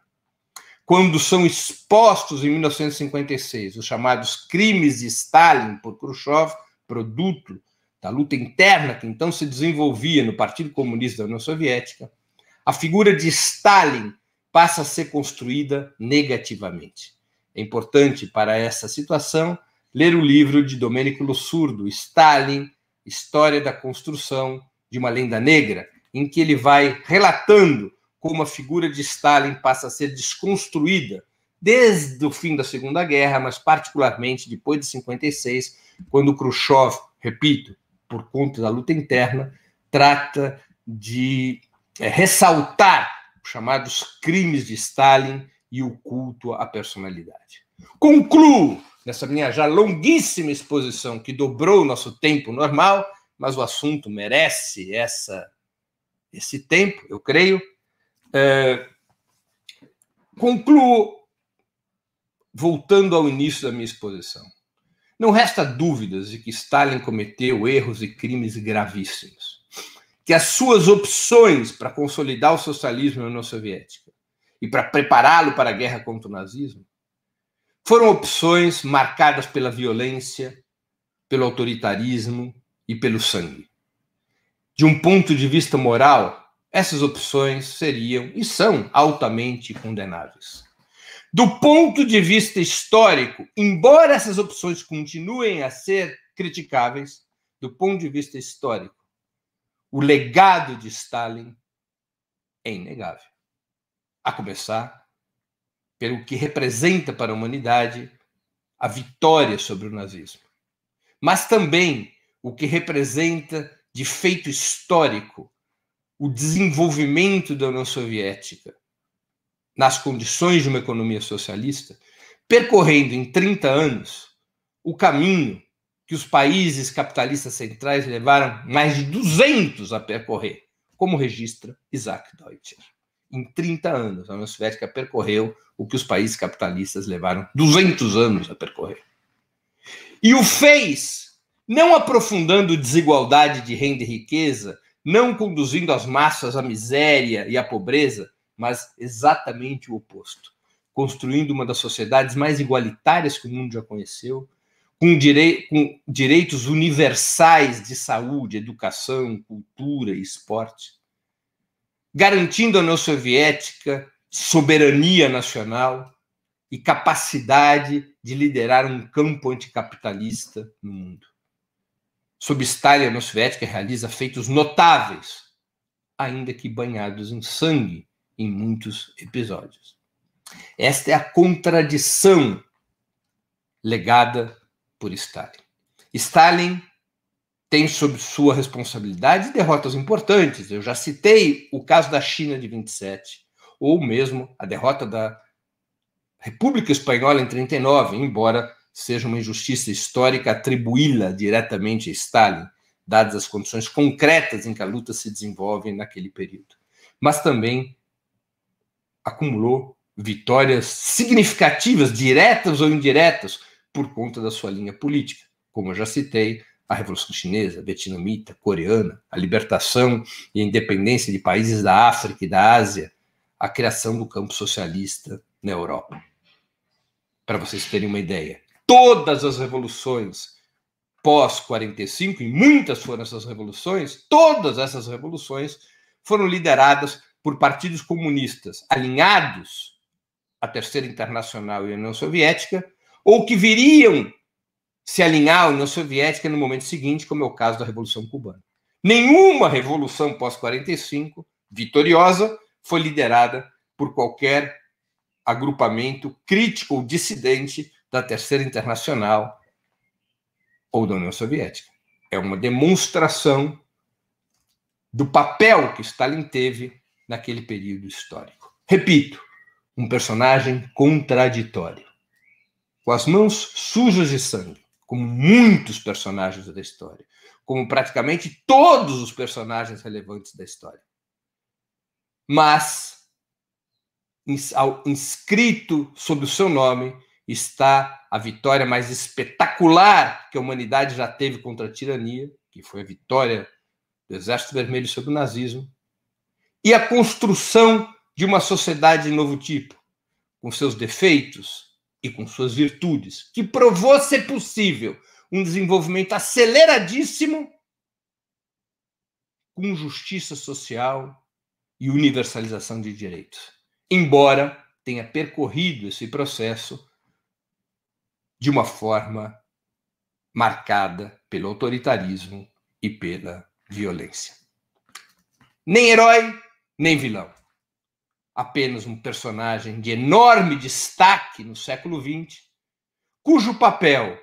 Quando são expostos em 1956 os chamados crimes de Stalin por Khrushchev, produto da luta interna que então se desenvolvia no Partido Comunista da União Soviética, a figura de Stalin passa a ser construída negativamente. É importante para essa situação ler o livro de Domênico Lossurdo, Stalin, História da Construção de uma Lenda Negra, em que ele vai relatando como a figura de Stalin passa a ser desconstruída desde o fim da Segunda Guerra, mas particularmente depois de 56, quando Khrushchev, repito, por conta da luta interna, trata de é, ressaltar os chamados crimes de Stalin e o culto à personalidade. Concluo nessa minha já longuíssima exposição que dobrou o nosso tempo normal, mas o assunto merece essa esse tempo, eu creio. É, concluo voltando ao início da minha exposição. Não resta dúvidas de que Stalin cometeu erros e crimes gravíssimos. Que as suas opções para consolidar o socialismo na União Soviética e para prepará-lo para a guerra contra o nazismo foram opções marcadas pela violência, pelo autoritarismo e pelo sangue. De um ponto de vista moral, essas opções seriam e são altamente condenáveis. Do ponto de vista histórico, embora essas opções continuem a ser criticáveis, do ponto de vista histórico, o legado de Stalin é inegável. A começar pelo que representa para a humanidade a vitória sobre o nazismo, mas também o que representa de feito histórico o desenvolvimento da União Soviética nas condições de uma economia socialista, percorrendo em 30 anos o caminho que os países capitalistas centrais levaram mais de 200 a percorrer, como registra Isaac Deutscher. Em 30 anos, a União Soviética percorreu o que os países capitalistas levaram 200 anos a percorrer. E o fez não aprofundando desigualdade de renda e riqueza, não conduzindo as massas à miséria e à pobreza, mas exatamente o oposto, construindo uma das sociedades mais igualitárias que o mundo já conheceu, com, direi com direitos universais de saúde, educação, cultura e esporte, garantindo à União Soviética soberania nacional e capacidade de liderar um campo anticapitalista no mundo. Sob Stalin, a União Soviética realiza feitos notáveis, ainda que banhados em sangue, em muitos episódios. Esta é a contradição legada por Stalin. Stalin tem sob sua responsabilidade derrotas importantes. Eu já citei o caso da China de 27, ou mesmo a derrota da República Espanhola em 39, embora seja uma injustiça histórica atribuí-la diretamente a Stalin, dadas as condições concretas em que a luta se desenvolve naquele período. Mas também acumulou vitórias significativas, diretas ou indiretas, por conta da sua linha política. Como eu já citei, a Revolução Chinesa, Vietnamita, Coreana, a libertação e a independência de países da África e da Ásia, a criação do campo socialista na Europa. Para vocês terem uma ideia, todas as revoluções pós-45, e muitas foram essas revoluções, todas essas revoluções foram lideradas por partidos comunistas alinhados à Terceira Internacional e à União Soviética, ou que viriam se alinhar à União Soviética no momento seguinte, como é o caso da Revolução Cubana. Nenhuma revolução pós-45 vitoriosa foi liderada por qualquer agrupamento crítico ou dissidente da Terceira Internacional ou da União Soviética. é uma demonstração do papel que Stalin teve naquele período histórico. Repito, um personagem contraditório, com as mãos sujas de sangue, como muitos personagens da história, como praticamente todos os personagens relevantes da história. Mas, inscrito sob o seu nome, está a vitória mais espetacular que a humanidade já teve contra a tirania, que foi a vitória do Exército Vermelho sobre o nazismo, e a construção de uma sociedade de novo tipo, com seus defeitos e com suas virtudes, que provou ser possível um desenvolvimento aceleradíssimo com justiça social e universalização de direitos. Embora tenha percorrido esse processo de uma forma marcada pelo autoritarismo e pela violência. Nem herói, nem vilão. Apenas um personagem de enorme destaque no século XX, cujo papel,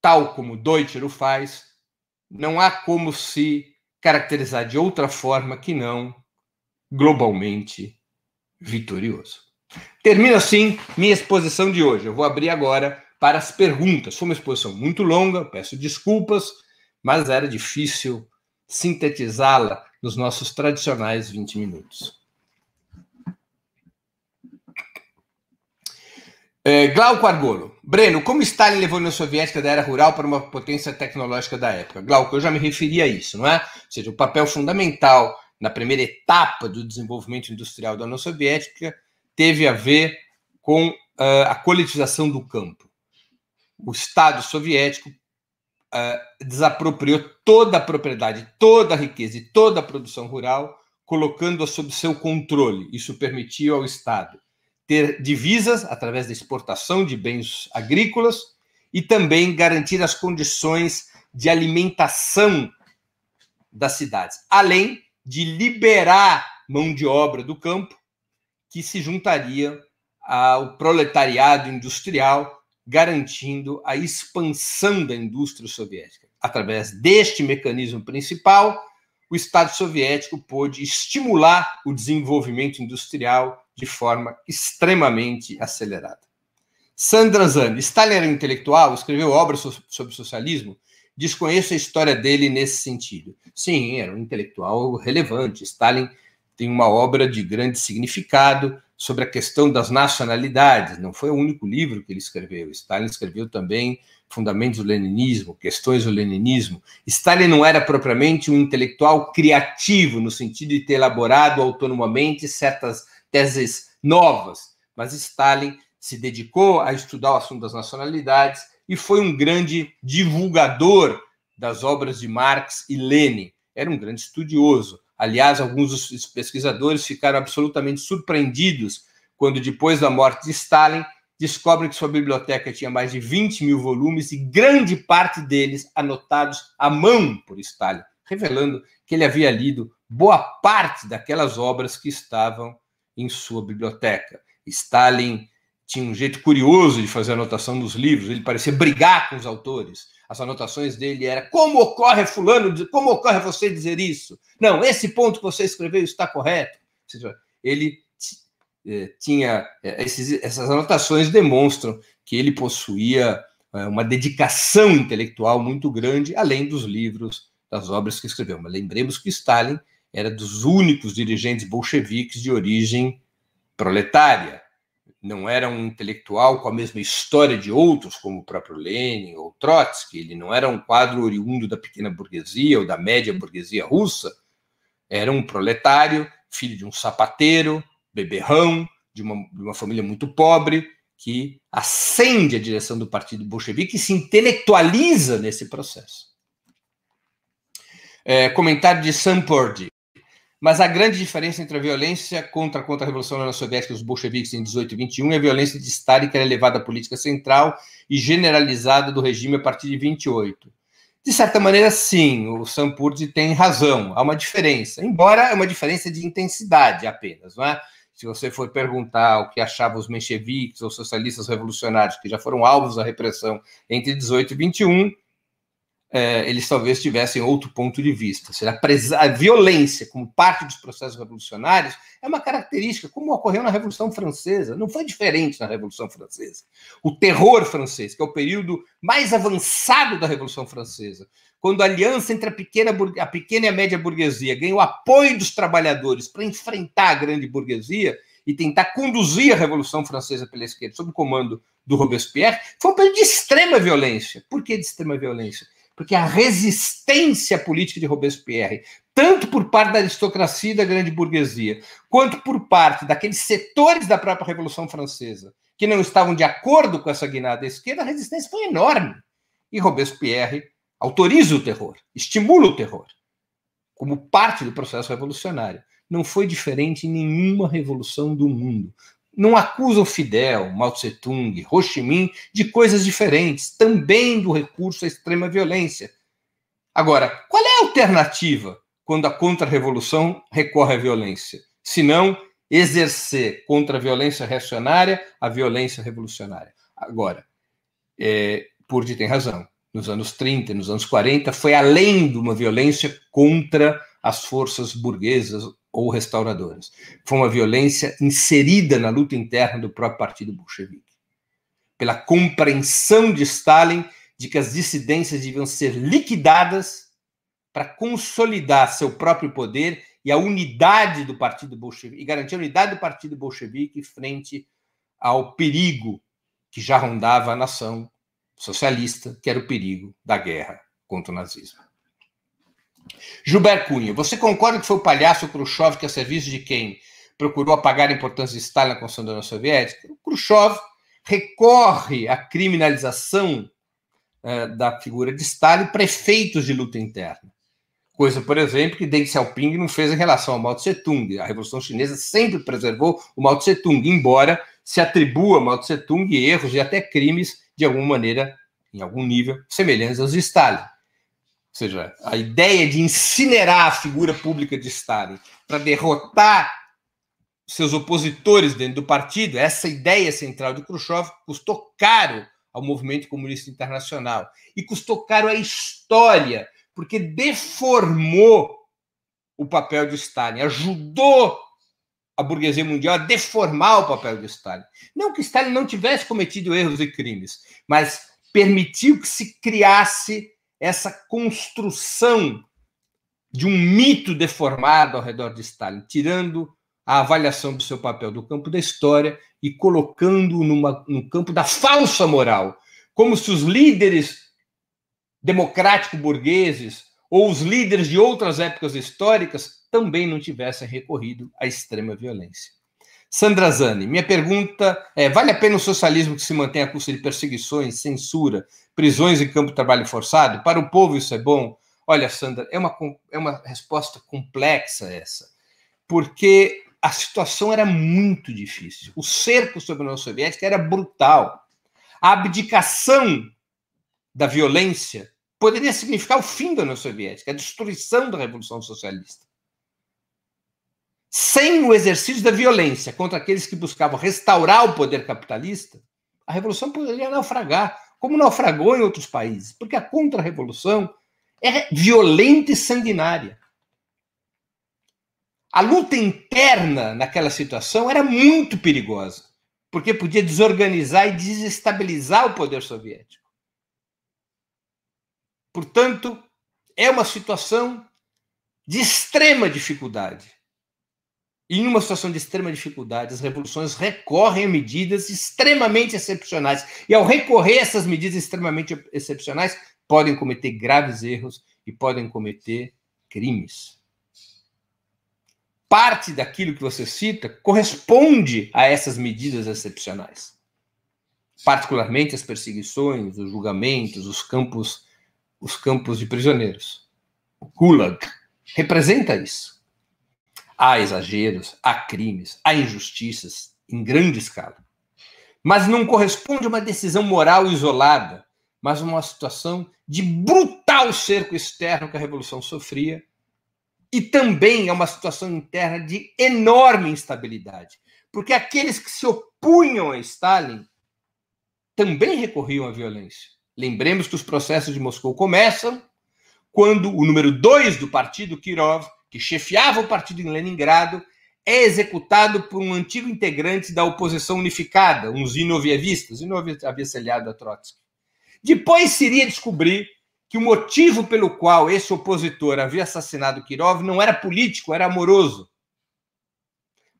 tal como Deutscher o faz, não há como se caracterizar de outra forma que não globalmente vitorioso. Termino assim minha exposição de hoje. Eu vou abrir agora para as perguntas. Foi uma exposição muito longa, peço desculpas, mas era difícil sintetizá-la nos nossos tradicionais 20 minutos. É, Glauco Argolo. Breno, como Stalin levou a União Soviética da era rural para uma potência tecnológica da época? Glauco, eu já me referi a isso, não é? Ou seja, o papel fundamental na primeira etapa do desenvolvimento industrial da União Soviética teve a ver com uh, a coletização do campo. O Estado soviético uh, desapropriou toda a propriedade, toda a riqueza e toda a produção rural, colocando-a sob seu controle. Isso permitiu ao Estado ter divisas através da exportação de bens agrícolas e também garantir as condições de alimentação das cidades, além de liberar mão de obra do campo que se juntaria ao proletariado industrial garantindo a expansão da indústria soviética. Através deste mecanismo principal, o Estado soviético pôde estimular o desenvolvimento industrial de forma extremamente acelerada. Sandra Zandi, Stalin era intelectual, escreveu obras sobre socialismo. Desconheço a história dele nesse sentido. Sim, era um intelectual relevante. Stalin tem uma obra de grande significado, sobre a questão das nacionalidades. Não foi o único livro que ele escreveu. Stalin escreveu também Fundamentos do Leninismo, Questões do Leninismo. Stalin não era propriamente um intelectual criativo, no sentido de ter elaborado autonomamente certas teses novas, mas Stalin se dedicou a estudar o assunto das nacionalidades e foi um grande divulgador das obras de Marx e Lenin. Era um grande estudioso. Aliás, alguns dos pesquisadores ficaram absolutamente surpreendidos quando, depois da morte de Stalin, descobrem que sua biblioteca tinha mais de 20 mil volumes e grande parte deles anotados à mão por Stalin, revelando que ele havia lido boa parte daquelas obras que estavam em sua biblioteca. Stalin tinha um jeito curioso de fazer anotação dos livros, ele parecia brigar com os autores as anotações dele era como ocorre fulano, como ocorre você dizer isso? Não, esse ponto que você escreveu está correto. Ele eh, tinha eh, esses, essas anotações demonstram que ele possuía eh, uma dedicação intelectual muito grande, além dos livros, das obras que escreveu. Mas lembremos que Stalin era dos únicos dirigentes bolcheviques de origem proletária não era um intelectual com a mesma história de outros, como o próprio Lenin ou Trotsky, ele não era um quadro oriundo da pequena burguesia ou da média burguesia russa, era um proletário, filho de um sapateiro, beberrão, de uma, de uma família muito pobre, que ascende a direção do Partido Bolchevique e se intelectualiza nesse processo. É, comentário de Sam Purdy. Mas a grande diferença entre a violência contra, a Revolução União Soviética dos bolcheviques em 18 e 21 e a violência de Stalin, que era levada à política central e generalizada do regime a partir de 28. De certa maneira, sim, o Sampurdi tem razão. Há uma diferença, embora é uma diferença de intensidade apenas, não é? Se você for perguntar o que achavam os mencheviques ou socialistas revolucionários que já foram alvos da repressão entre 18 e 21, é, eles talvez tivessem outro ponto de vista. Seja, a violência como parte dos processos revolucionários é uma característica, como ocorreu na Revolução Francesa. Não foi diferente na Revolução Francesa. O terror francês, que é o período mais avançado da Revolução Francesa, quando a aliança entre a pequena, a pequena e a média burguesia ganha o apoio dos trabalhadores para enfrentar a grande burguesia e tentar conduzir a Revolução Francesa pela esquerda, sob o comando do Robespierre, foi um período de extrema violência. Por que de extrema violência? Porque a resistência política de Robespierre, tanto por parte da aristocracia e da grande burguesia, quanto por parte daqueles setores da própria Revolução Francesa que não estavam de acordo com essa guinada esquerda, a resistência foi enorme. E Robespierre autoriza o terror, estimula o terror, como parte do processo revolucionário. Não foi diferente em nenhuma revolução do mundo não acusam Fidel, Mao Tse-tung, Ho Chi Minh de coisas diferentes, também do recurso à extrema violência. Agora, qual é a alternativa quando a contra-revolução recorre à violência? Se não exercer contra a violência reacionária a violência revolucionária. Agora, é, Purdy tem razão. Nos anos 30, nos anos 40, foi além de uma violência contra as forças burguesas ou restauradoras. Foi uma violência inserida na luta interna do próprio partido bolchevique. Pela compreensão de Stalin de que as dissidências deviam ser liquidadas para consolidar seu próprio poder e a unidade do partido bolchevique, e garantir a unidade do partido bolchevique frente ao perigo que já rondava a nação socialista, que era o perigo da guerra contra o nazismo. Gilberto Cunha, você concorda que foi o palhaço Khrushchev que, a serviço de quem procurou apagar a importância de Stalin na construção da União Soviética? O Khrushchev recorre à criminalização uh, da figura de Stalin para efeitos de luta interna. Coisa, por exemplo, que Deng Xiaoping não fez em relação ao Mao Tse-tung. A Revolução Chinesa sempre preservou o Mao Tse-tung, embora se atribua a Mao Tse-tung erros e até crimes, de alguma maneira, em algum nível, semelhantes aos de Stalin seja, a ideia de incinerar a figura pública de Stalin para derrotar seus opositores dentro do partido, essa ideia central de Khrushchev custou caro ao movimento comunista internacional e custou caro à história, porque deformou o papel de Stalin, ajudou a burguesia mundial a deformar o papel de Stalin. Não que Stalin não tivesse cometido erros e crimes, mas permitiu que se criasse essa construção de um mito deformado ao redor de Stalin, tirando a avaliação do seu papel do campo da história e colocando-o no campo da falsa moral, como se os líderes democrático-burgueses ou os líderes de outras épocas históricas também não tivessem recorrido à extrema violência. Sandra Zani, minha pergunta é: vale a pena o socialismo que se mantém à custa de perseguições, censura, prisões e campo de trabalho forçado? Para o povo isso é bom? Olha, Sandra, é uma, é uma resposta complexa essa, porque a situação era muito difícil. O cerco sobre a União Soviética era brutal. A abdicação da violência poderia significar o fim da União Soviética, a destruição da Revolução Socialista sem o exercício da violência contra aqueles que buscavam restaurar o poder capitalista, a revolução poderia naufragar, como naufragou em outros países, porque a contra-revolução é violenta e sanguinária. A luta interna naquela situação era muito perigosa, porque podia desorganizar e desestabilizar o poder soviético. Portanto, é uma situação de extrema dificuldade. Em uma situação de extrema dificuldade, as revoluções recorrem a medidas extremamente excepcionais. E ao recorrer a essas medidas extremamente excepcionais, podem cometer graves erros e podem cometer crimes. Parte daquilo que você cita corresponde a essas medidas excepcionais. Particularmente as perseguições, os julgamentos, os campos, os campos de prisioneiros. O Gulag representa isso. Há exageros, há crimes, há injustiças em grande escala. Mas não corresponde a uma decisão moral isolada, mas uma situação de brutal cerco externo que a revolução sofria e também é uma situação interna de enorme instabilidade, porque aqueles que se opunham a Stalin também recorriam à violência Lembremos que os processos de Moscou começam quando o número dois do partido, Kirov, que chefiava o partido em Leningrado, é executado por um antigo integrante da oposição unificada, um Zinovievistas. Zinov havia se aliado a Trotsky. Depois se iria descobrir que o motivo pelo qual esse opositor havia assassinado Kirov não era político, era amoroso.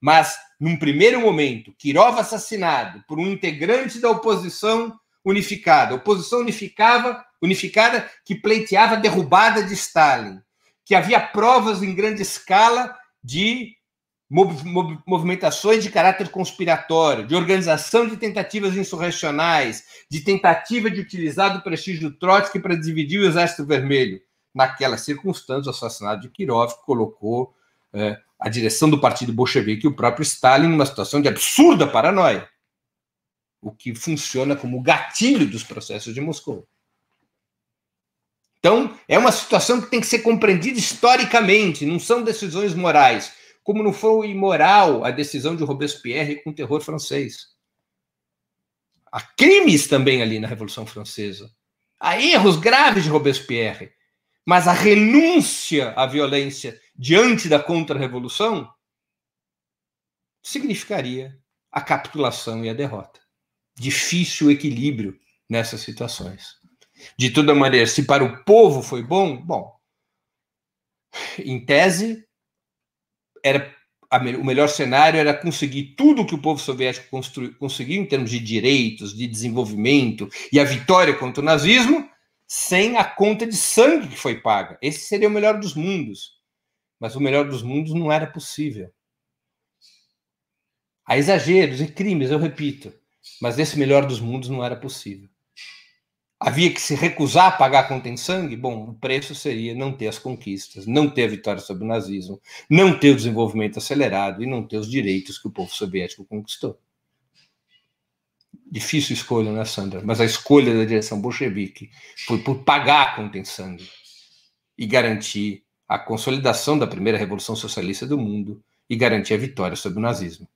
Mas, num primeiro momento, Kirov assassinado por um integrante da oposição unificada, oposição unificava, unificada que pleiteava a derrubada de Stalin, que havia provas em grande escala de movimentações de caráter conspiratório, de organização de tentativas insurrecionais, de tentativa de utilizar o prestígio do Trotsky para dividir o Exército Vermelho. Naquelas circunstâncias, o assassinato de Kirov colocou é, a direção do partido bolchevique e o próprio Stalin numa situação de absurda paranoia, o que funciona como gatilho dos processos de Moscou. Então, é uma situação que tem que ser compreendida historicamente, não são decisões morais como não foi imoral a decisão de Robespierre com o terror francês. Há crimes também ali na Revolução Francesa. Há erros graves de Robespierre. Mas a renúncia à violência diante da contra-revolução significaria a capitulação e a derrota. Difícil equilíbrio nessas situações. De toda maneira, se para o povo foi bom, bom, em tese, era a, o melhor cenário era conseguir tudo que o povo soviético conseguiu em termos de direitos, de desenvolvimento e a vitória contra o nazismo, sem a conta de sangue que foi paga. Esse seria o melhor dos mundos. Mas o melhor dos mundos não era possível. Há exageros e crimes, eu repito, mas esse melhor dos mundos não era possível havia que se recusar a pagar com tem sangue, bom, o preço seria não ter as conquistas, não ter a vitória sobre o nazismo, não ter o desenvolvimento acelerado e não ter os direitos que o povo soviético conquistou. Difícil escolha, né, Sandra? Mas a escolha da direção bolchevique foi por pagar com tem sangue e garantir a consolidação da primeira revolução socialista do mundo e garantir a vitória sobre o nazismo.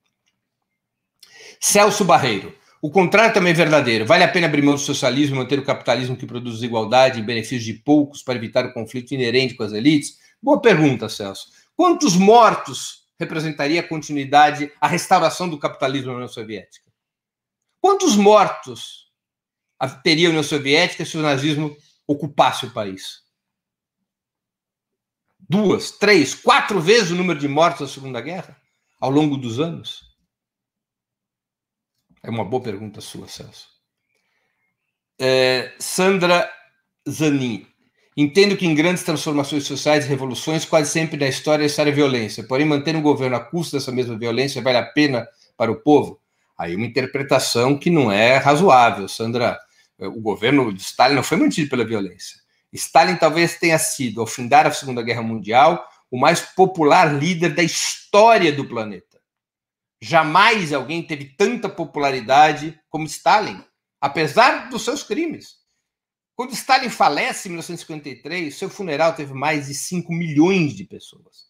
Celso Barreiro, o contrário também é verdadeiro. Vale a pena abrir mão do socialismo e manter o capitalismo que produz desigualdade em benefício de poucos para evitar o conflito inerente com as elites? Boa pergunta, Celso. Quantos mortos representaria a continuidade, a restauração do capitalismo na União Soviética? Quantos mortos teria a União Soviética se o nazismo ocupasse o país? Duas, três, quatro vezes o número de mortos da Segunda Guerra ao longo dos anos? É uma boa pergunta sua, Celso. É, Sandra Zanin. Entendo que em grandes transformações sociais e revoluções, quase sempre na história está a violência. Porém, manter um governo a custo dessa mesma violência vale a pena para o povo? Aí uma interpretação que não é razoável, Sandra. O governo de Stalin não foi mantido pela violência. Stalin talvez tenha sido, ao findar a Segunda Guerra Mundial, o mais popular líder da história do planeta. Jamais alguém teve tanta popularidade como Stalin, apesar dos seus crimes. Quando Stalin falece em 1953, seu funeral teve mais de 5 milhões de pessoas.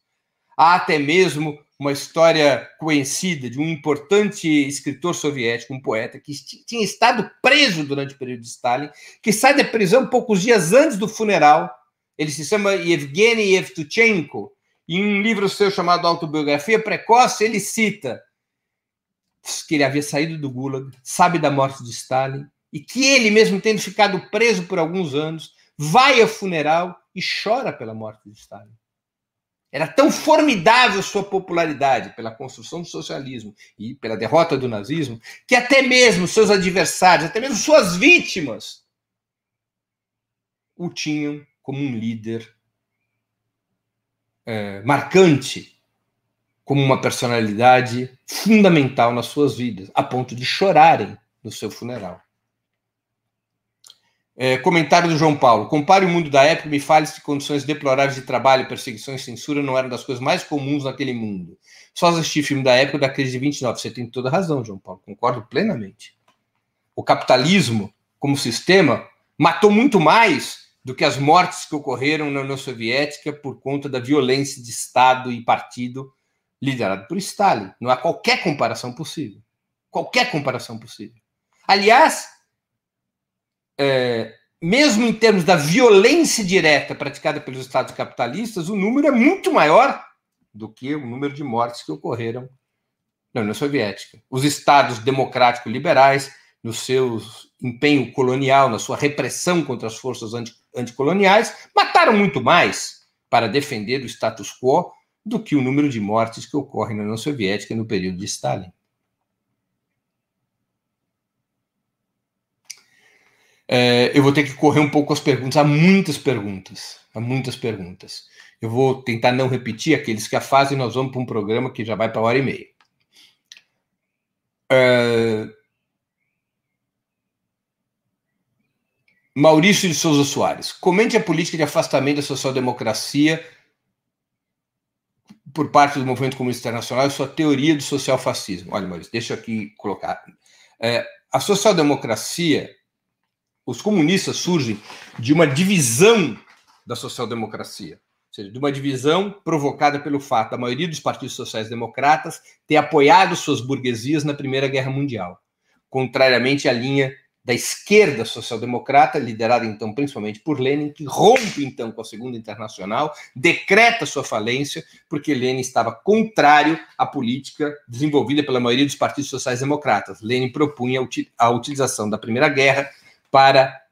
Há até mesmo uma história conhecida de um importante escritor soviético, um poeta, que tinha estado preso durante o período de Stalin, que sai da prisão poucos dias antes do funeral. Ele se chama Yevgeny Yevtuchenko. Em um livro seu chamado Autobiografia Precoce, ele cita que ele havia saído do Gulag, sabe da morte de Stalin, e que ele, mesmo tendo ficado preso por alguns anos, vai ao funeral e chora pela morte de Stalin. Era tão formidável sua popularidade pela construção do socialismo e pela derrota do nazismo, que até mesmo seus adversários, até mesmo suas vítimas, o tinham como um líder é, marcante como uma personalidade fundamental nas suas vidas, a ponto de chorarem no seu funeral. É, comentário do João Paulo. Compare o mundo da época e me fale se condições deploráveis de trabalho, perseguição e censura não eram das coisas mais comuns naquele mundo. Só assisti filme da época da crise de 29. Você tem toda razão, João Paulo. Concordo plenamente. O capitalismo, como sistema, matou muito mais do que as mortes que ocorreram na União Soviética por conta da violência de Estado e partido liderado por Stalin. Não há qualquer comparação possível. Qualquer comparação possível. Aliás, é, mesmo em termos da violência direta praticada pelos estados capitalistas, o número é muito maior do que o número de mortes que ocorreram na União Soviética. Os estados democrático-liberais, no seu empenho colonial, na sua repressão contra as forças anticoloniais, mataram muito mais para defender o status quo do que o número de mortes que ocorrem na União Soviética no período de Stalin. É, eu vou ter que correr um pouco as perguntas. Há muitas perguntas. Há muitas perguntas. Eu vou tentar não repetir aqueles que a fazem. Nós vamos para um programa que já vai para hora e meia. É... Maurício de Souza Soares. Comente a política de afastamento da social-democracia por parte do movimento comunista internacional e sua teoria do social-fascismo. Olha, Maurício, deixa eu aqui colocar. É, a social-democracia os comunistas surgem de uma divisão da social-democracia, ou seja, de uma divisão provocada pelo fato da maioria dos partidos sociais-democratas ter apoiado suas burguesias na Primeira Guerra Mundial, contrariamente à linha da esquerda social-democrata, liderada então principalmente por Lenin, que rompe então com a Segunda Internacional, decreta sua falência, porque Lenin estava contrário à política desenvolvida pela maioria dos partidos sociais-democratas. Lenin propunha a utilização da Primeira Guerra para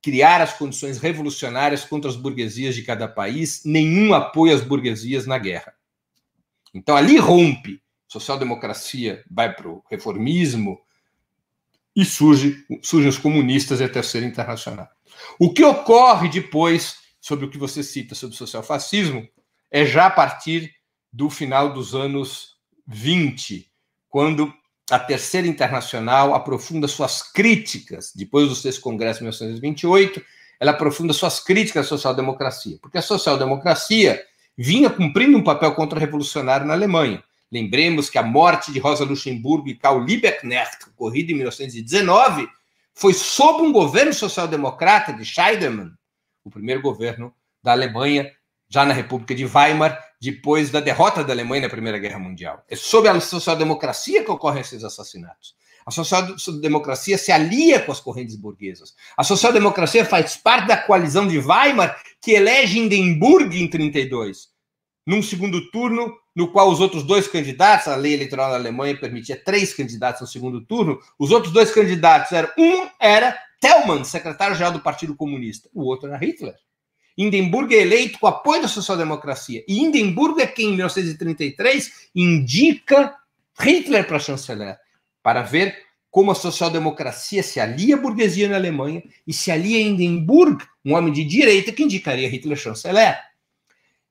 criar as condições revolucionárias contra as burguesias de cada país, nenhum apoio às burguesias na guerra. Então ali rompe, social-democracia vai para o reformismo e surge, surgem os comunistas e a Terceira Internacional. O que ocorre depois, sobre o que você cita sobre o social-fascismo, é já a partir do final dos anos 20, quando a Terceira Internacional aprofunda suas críticas, depois do sexto congresso de 1928, ela aprofunda suas críticas à social-democracia, porque a social-democracia vinha cumprindo um papel contra-revolucionário na Alemanha. Lembremos que a morte de Rosa Luxemburgo e Karl Liebknecht, ocorrida em 1919, foi sob um governo social-democrata de Scheidemann, o primeiro governo da Alemanha, já na República de Weimar, depois da derrota da Alemanha na Primeira Guerra Mundial. É sob a social-democracia que ocorrem esses assassinatos. A social-democracia se alia com as correntes burguesas. A social-democracia faz parte da coalizão de Weimar, que elege Hindenburg em 32, num segundo turno, no qual os outros dois candidatos, a lei eleitoral na Alemanha permitia três candidatos no segundo turno, os outros dois candidatos eram um era Thälmann, secretário-geral do Partido Comunista, o outro era Hitler. Hindenburg é eleito com apoio da social-democracia. E Hindenburg é quem, em 1933, indica Hitler para chanceler, para ver como a social-democracia se alia à burguesia na Alemanha e se alia a Hindenburg, um homem de direita que indicaria Hitler chanceler.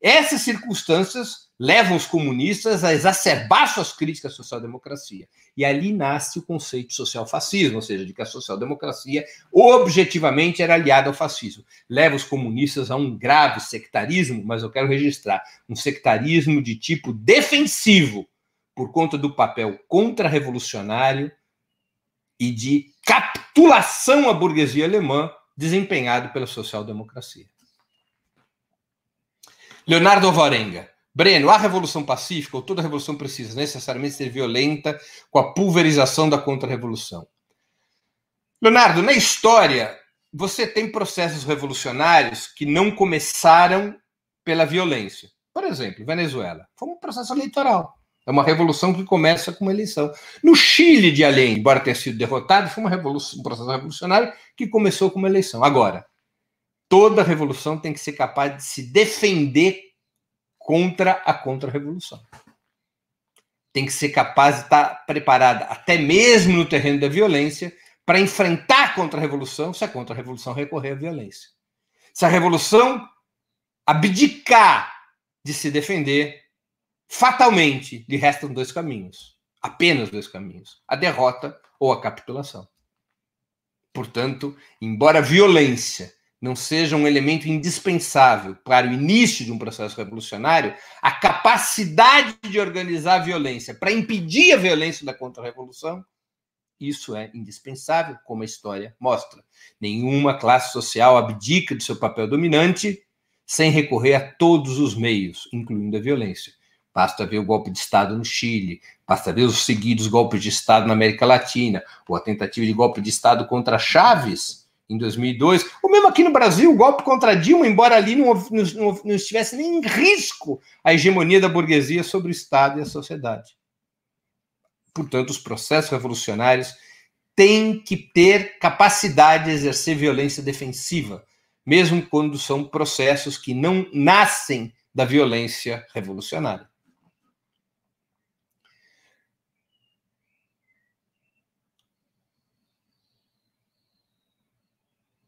Essas circunstâncias levam os comunistas a exacerbar suas críticas à social-democracia. E ali nasce o conceito de social-fascismo, ou seja, de que a social-democracia objetivamente era aliada ao fascismo. Leva os comunistas a um grave sectarismo, mas eu quero registrar um sectarismo de tipo defensivo, por conta do papel contra-revolucionário e de capitulação à burguesia alemã desempenhado pela social-democracia. Leonardo Alvarenga Breno, a revolução pacífica, ou toda revolução precisa necessariamente ser violenta com a pulverização da contra-revolução. Leonardo, na história, você tem processos revolucionários que não começaram pela violência. Por exemplo, Venezuela. Foi um processo eleitoral. É uma revolução que começa com uma eleição. No Chile de Além, embora tenha sido derrotado, foi um processo revolucionário que começou com uma eleição. Agora, toda revolução tem que ser capaz de se defender contra a contra-revolução. Tem que ser capaz de estar preparada, até mesmo no terreno da violência, para enfrentar a contra-revolução se a contra-revolução recorrer à violência. Se a revolução abdicar de se defender, fatalmente lhe restam dois caminhos, apenas dois caminhos: a derrota ou a capitulação. Portanto, embora a violência não seja um elemento indispensável para o início de um processo revolucionário, a capacidade de organizar a violência para impedir a violência da contra-revolução, isso é indispensável, como a história mostra. Nenhuma classe social abdica de seu papel dominante sem recorrer a todos os meios, incluindo a violência. Basta ver o golpe de Estado no Chile, basta ver os seguidos golpes de Estado na América Latina, ou a tentativa de golpe de Estado contra Chaves em 2002, ou mesmo aqui no Brasil, o golpe contra Dilma, embora ali não, não, não estivesse nem em risco a hegemonia da burguesia sobre o Estado e a sociedade. Portanto, os processos revolucionários têm que ter capacidade de exercer violência defensiva, mesmo quando são processos que não nascem da violência revolucionária.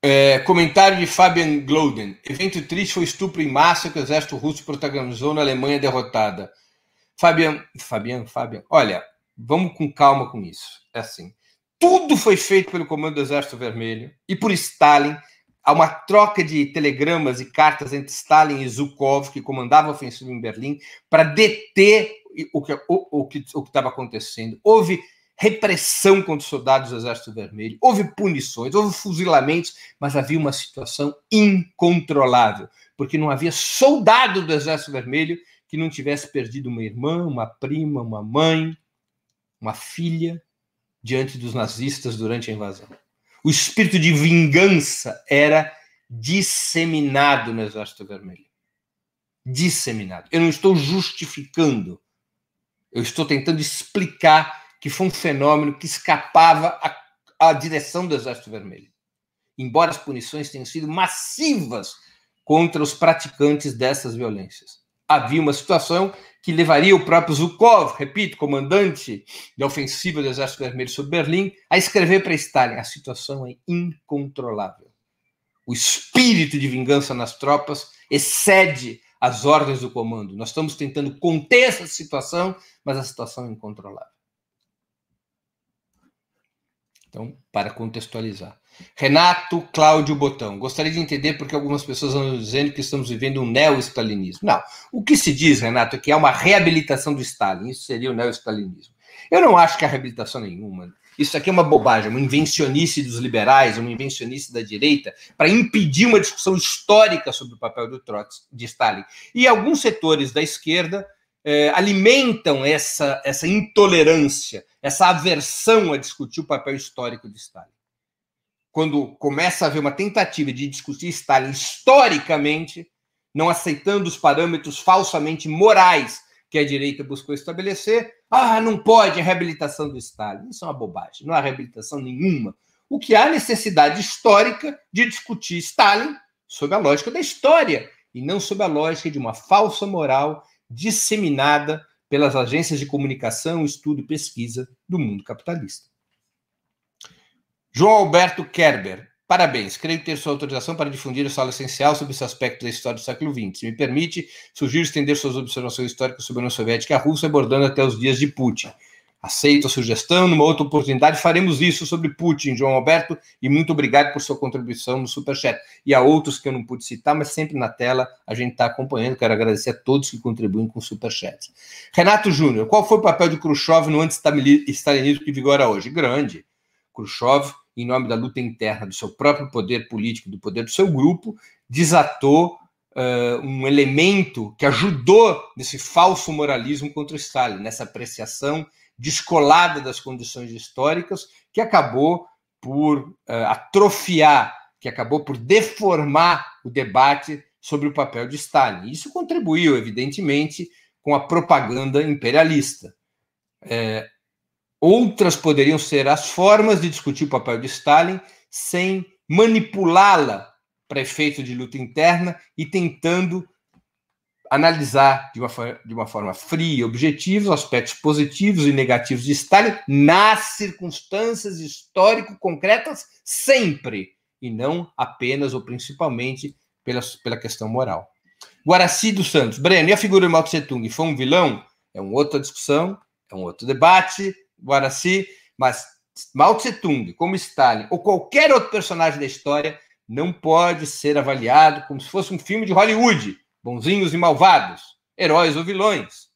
É, comentário de Fabian Gloden. Evento triste foi estupro em massa que o exército russo protagonizou na Alemanha derrotada. Fabian, Fabian, Fabian, olha, vamos com calma com isso. É assim, tudo foi feito pelo comando do Exército Vermelho e por Stalin. Há uma troca de telegramas e cartas entre Stalin e Zhukov, que comandava a ofensiva em Berlim, para deter o que o, o que estava acontecendo. Houve repressão contra os soldados do Exército Vermelho, houve punições, houve fuzilamentos, mas havia uma situação incontrolável, porque não havia soldado do Exército Vermelho que não tivesse perdido uma irmã, uma prima, uma mãe, uma filha diante dos nazistas durante a invasão. O espírito de vingança era disseminado no Exército Vermelho. Disseminado. Eu não estou justificando, eu estou tentando explicar que foi um fenômeno que escapava à, direção do Exército Vermelho. Embora as punições tenham sido massivas contra os praticantes dessas violências. Havia uma situação que levaria o próprio Zhukov, repito, comandante da ofensiva do Exército Vermelho sobre Berlim, a escrever para Stalin: a situação é incontrolável. O espírito de vingança nas tropas excede as ordens do comando. Nós estamos tentando conter essa situação, mas a situação é incontrolável. Então, para contextualizar. Renato Cláudio Botão. Gostaria de entender porque algumas pessoas andam dizendo que estamos vivendo um neo-stalinismo. Não. O que se diz, Renato, é que há uma reabilitação do Stalin. Isso seria o neo-stalinismo. Eu não acho que há reabilitação nenhuma. Isso aqui é uma bobagem, uma invencionice dos liberais, uma invencionice da direita, para impedir uma discussão histórica sobre o papel do Trotsky, de Stalin. E alguns setores da esquerda eh, alimentam essa, essa intolerância essa aversão a discutir o papel histórico de Stalin. Quando começa a haver uma tentativa de discutir Stalin historicamente, não aceitando os parâmetros falsamente morais que a direita buscou estabelecer, ah, não pode a reabilitação do Stalin. Isso é uma bobagem, não há reabilitação nenhuma. O que há necessidade histórica de discutir Stalin sob a lógica da história e não sob a lógica de uma falsa moral disseminada pelas agências de comunicação, estudo e pesquisa do mundo capitalista. João Alberto Kerber, parabéns. Creio ter sua autorização para difundir o solo essencial sobre esse aspecto da história do século XX. Me permite, sugiro estender suas observações históricas sobre a União Soviética e a Rússia, abordando até os dias de Putin. Aceito a sugestão. Numa outra oportunidade, faremos isso sobre Putin, João Alberto, e muito obrigado por sua contribuição no Superchat. E a outros que eu não pude citar, mas sempre na tela a gente está acompanhando. Quero agradecer a todos que contribuem com o Superchat. Renato Júnior, qual foi o papel de Khrushchev no anti-stalinismo que vigora hoje? Grande. Khrushchev, em nome da luta interna do seu próprio poder político, do poder do seu grupo, desatou uh, um elemento que ajudou nesse falso moralismo contra o Stalin, nessa apreciação descolada das condições históricas, que acabou por uh, atrofiar, que acabou por deformar o debate sobre o papel de Stalin. Isso contribuiu, evidentemente, com a propaganda imperialista. É, outras poderiam ser as formas de discutir o papel de Stalin sem manipulá-la para efeito de luta interna e tentando analisar de uma, de uma forma fria e objetiva os aspectos positivos e negativos de Stalin nas circunstâncias histórico-concretas sempre, e não apenas ou principalmente pela, pela questão moral. Guaraci dos Santos. Breno, e a figura de Mao Tse Tung foi um vilão? É uma outra discussão, é um outro debate, Guaraci, mas Mao Tse Tung, como Stalin, ou qualquer outro personagem da história, não pode ser avaliado como se fosse um filme de Hollywood bonzinhos e malvados, heróis ou vilões,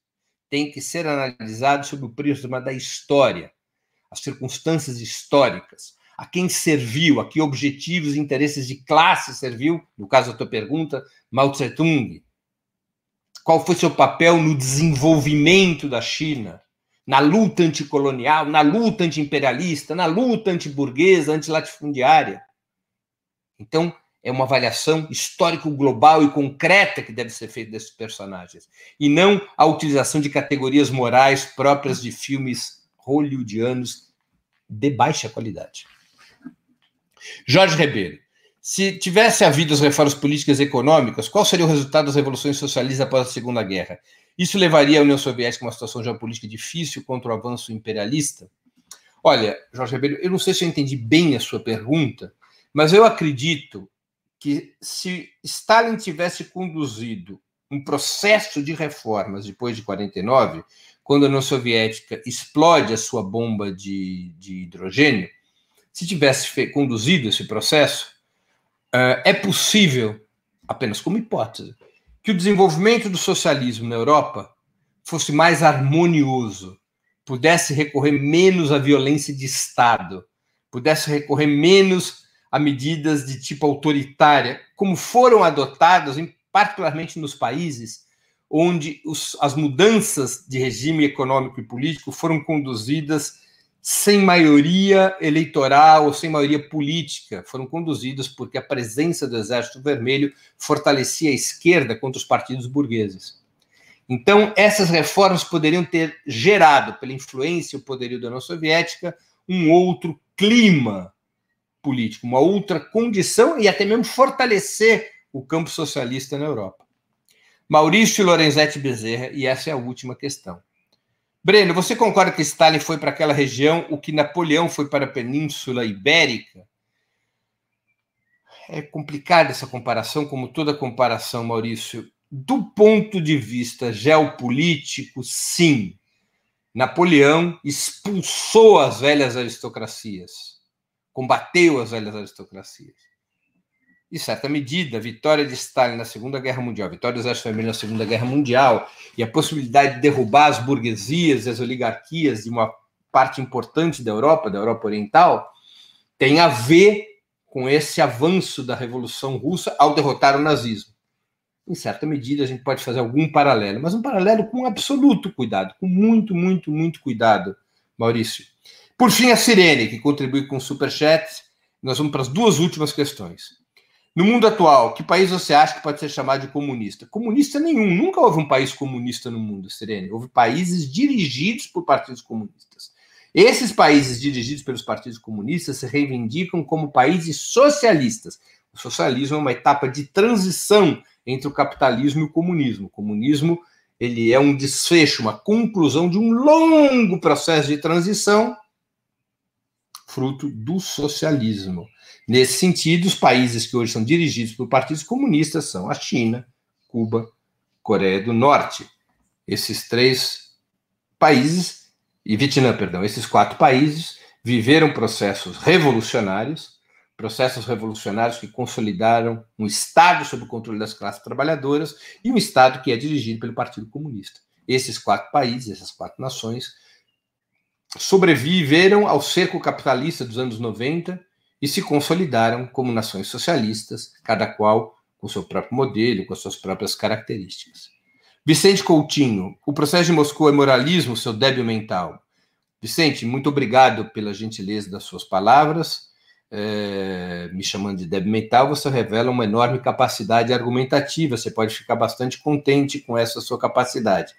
tem que ser analisado sob o prisma da história, as circunstâncias históricas, a quem serviu, a que objetivos e interesses de classe serviu, no caso da tua pergunta, Mao Tse-tung. Qual foi seu papel no desenvolvimento da China, na luta anticolonial, na luta antiimperialista, na luta antiburguesa, antilatifundiária? Então, é uma avaliação histórico global e concreta que deve ser feita desses personagens, e não a utilização de categorias morais próprias de filmes hollywoodianos de baixa qualidade. Jorge Ribeiro, se tivesse havido as reformas políticas e econômicas, qual seria o resultado das revoluções socialistas após a Segunda Guerra? Isso levaria a União Soviética a uma situação geopolítica difícil contra o avanço imperialista? Olha, Jorge Ribeiro, eu não sei se eu entendi bem a sua pergunta, mas eu acredito que se Stalin tivesse conduzido um processo de reformas depois de 49, quando a União Soviética explode a sua bomba de, de hidrogênio, se tivesse conduzido esse processo, uh, é possível, apenas como hipótese, que o desenvolvimento do socialismo na Europa fosse mais harmonioso, pudesse recorrer menos à violência de Estado, pudesse recorrer menos a medidas de tipo autoritária, como foram adotadas, particularmente nos países onde os, as mudanças de regime econômico e político foram conduzidas sem maioria eleitoral ou sem maioria política, foram conduzidas porque a presença do Exército Vermelho fortalecia a esquerda contra os partidos burgueses. Então, essas reformas poderiam ter gerado, pela influência e o poderio da União Soviética, um outro clima político, uma outra condição e até mesmo fortalecer o campo socialista na Europa. Maurício Lorenzetti Bezerra, e essa é a última questão. Breno, você concorda que Stalin foi para aquela região o que Napoleão foi para a Península Ibérica? É complicada essa comparação, como toda comparação, Maurício. Do ponto de vista geopolítico, sim. Napoleão expulsou as velhas aristocracias combateu as velhas aristocracias. Em certa medida, a vitória de Stalin na Segunda Guerra Mundial, a vitória do Exército Vermelho na Segunda Guerra Mundial e a possibilidade de derrubar as burguesias e as oligarquias de uma parte importante da Europa, da Europa Oriental, tem a ver com esse avanço da Revolução Russa ao derrotar o nazismo. Em certa medida, a gente pode fazer algum paralelo, mas um paralelo com absoluto cuidado, com muito, muito, muito cuidado, Maurício. Por fim, a Sirene, que contribui com o Superchat. Nós vamos para as duas últimas questões. No mundo atual, que país você acha que pode ser chamado de comunista? Comunista nenhum. Nunca houve um país comunista no mundo, Sirene. Houve países dirigidos por partidos comunistas. Esses países dirigidos pelos partidos comunistas se reivindicam como países socialistas. O socialismo é uma etapa de transição entre o capitalismo e o comunismo. O comunismo ele é um desfecho, uma conclusão de um longo processo de transição fruto do socialismo. Nesse sentido, os países que hoje são dirigidos por partidos comunistas são a China, Cuba, Coreia do Norte. Esses três países, e Vietnã, perdão, esses quatro países viveram processos revolucionários, processos revolucionários que consolidaram um Estado sob o controle das classes trabalhadoras e um Estado que é dirigido pelo Partido Comunista. Esses quatro países, essas quatro nações, sobreviveram ao cerco capitalista dos anos 90 e se consolidaram como nações socialistas, cada qual com seu próprio modelo, com as suas próprias características. Vicente Coutinho, o processo de Moscou é moralismo, seu débil mental. Vicente, muito obrigado pela gentileza das suas palavras. É, me chamando de débil mental, você revela uma enorme capacidade argumentativa. Você pode ficar bastante contente com essa sua capacidade.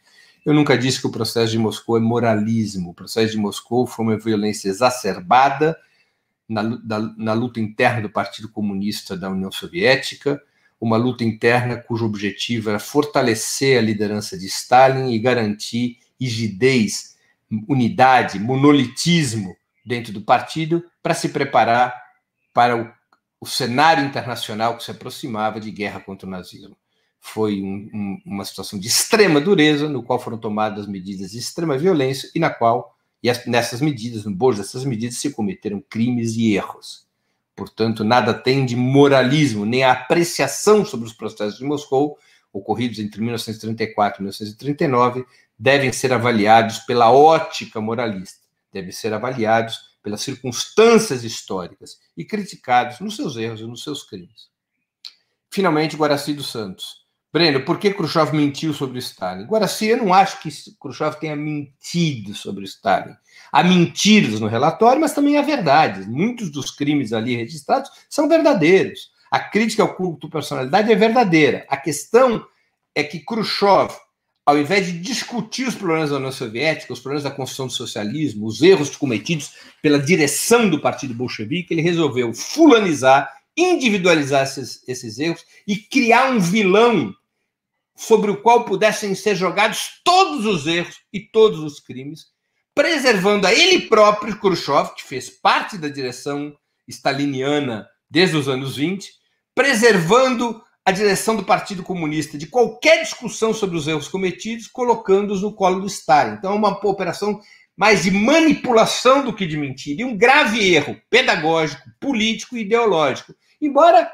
Eu nunca disse que o processo de Moscou é moralismo. O processo de Moscou foi uma violência exacerbada na, na, luta interna do Partido Comunista da União Soviética, uma luta interna cujo objetivo era fortalecer a liderança de Stalin e garantir rigidez, unidade, monolitismo dentro do partido para se preparar para o, o cenário internacional que se aproximava de guerra contra o nazismo foi um, um, uma situação de extrema dureza, no qual foram tomadas medidas de extrema violência e na qual, e nessas medidas, no bojo dessas medidas, se cometeram crimes e erros. Portanto, nada tem de moralismo, nem a apreciação sobre os processos de Moscou, ocorridos entre 1934 e 1939, devem ser avaliados pela ótica moralista, devem ser avaliados pelas circunstâncias históricas e criticados nos seus erros e nos seus crimes. Finalmente, Guaraci dos Santos. Breno, por que Khrushchev mentiu sobre Stalin? Guaraci, eu não acho que Khrushchev tenha mentido sobre Stalin. Há mentiras no relatório, mas também há verdades. Muitos dos crimes ali registrados são verdadeiros. A crítica ao culto personalidade é verdadeira. A questão é que Khrushchev, ao invés de discutir os problemas da União Soviética, os problemas da construção do socialismo, os erros cometidos pela direção do Partido Bolchevique, ele resolveu fulanizar, individualizar esses, esses erros e criar um vilão sobre o qual pudessem ser jogados todos os erros e todos os crimes, preservando a ele próprio, Khrushchev, que fez parte da direção staliniana desde os anos 20, preservando a direção do Partido Comunista de qualquer discussão sobre os erros cometidos, colocando-os no colo do Stalin. Então, é uma operação mais de manipulação do que de mentira, e um grave erro pedagógico, político e ideológico. Embora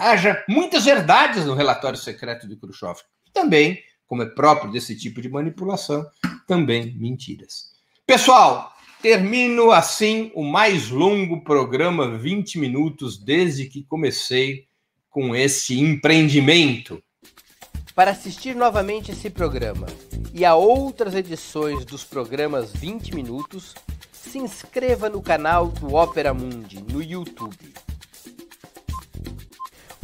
haja muitas verdades no relatório secreto de Khrushchev, também, como é próprio desse tipo de manipulação, também mentiras. Pessoal, termino assim o mais longo programa 20 minutos desde que comecei com esse empreendimento. Para assistir novamente esse programa e a outras edições dos programas 20 Minutos, se inscreva no canal do Opera Mundi no YouTube.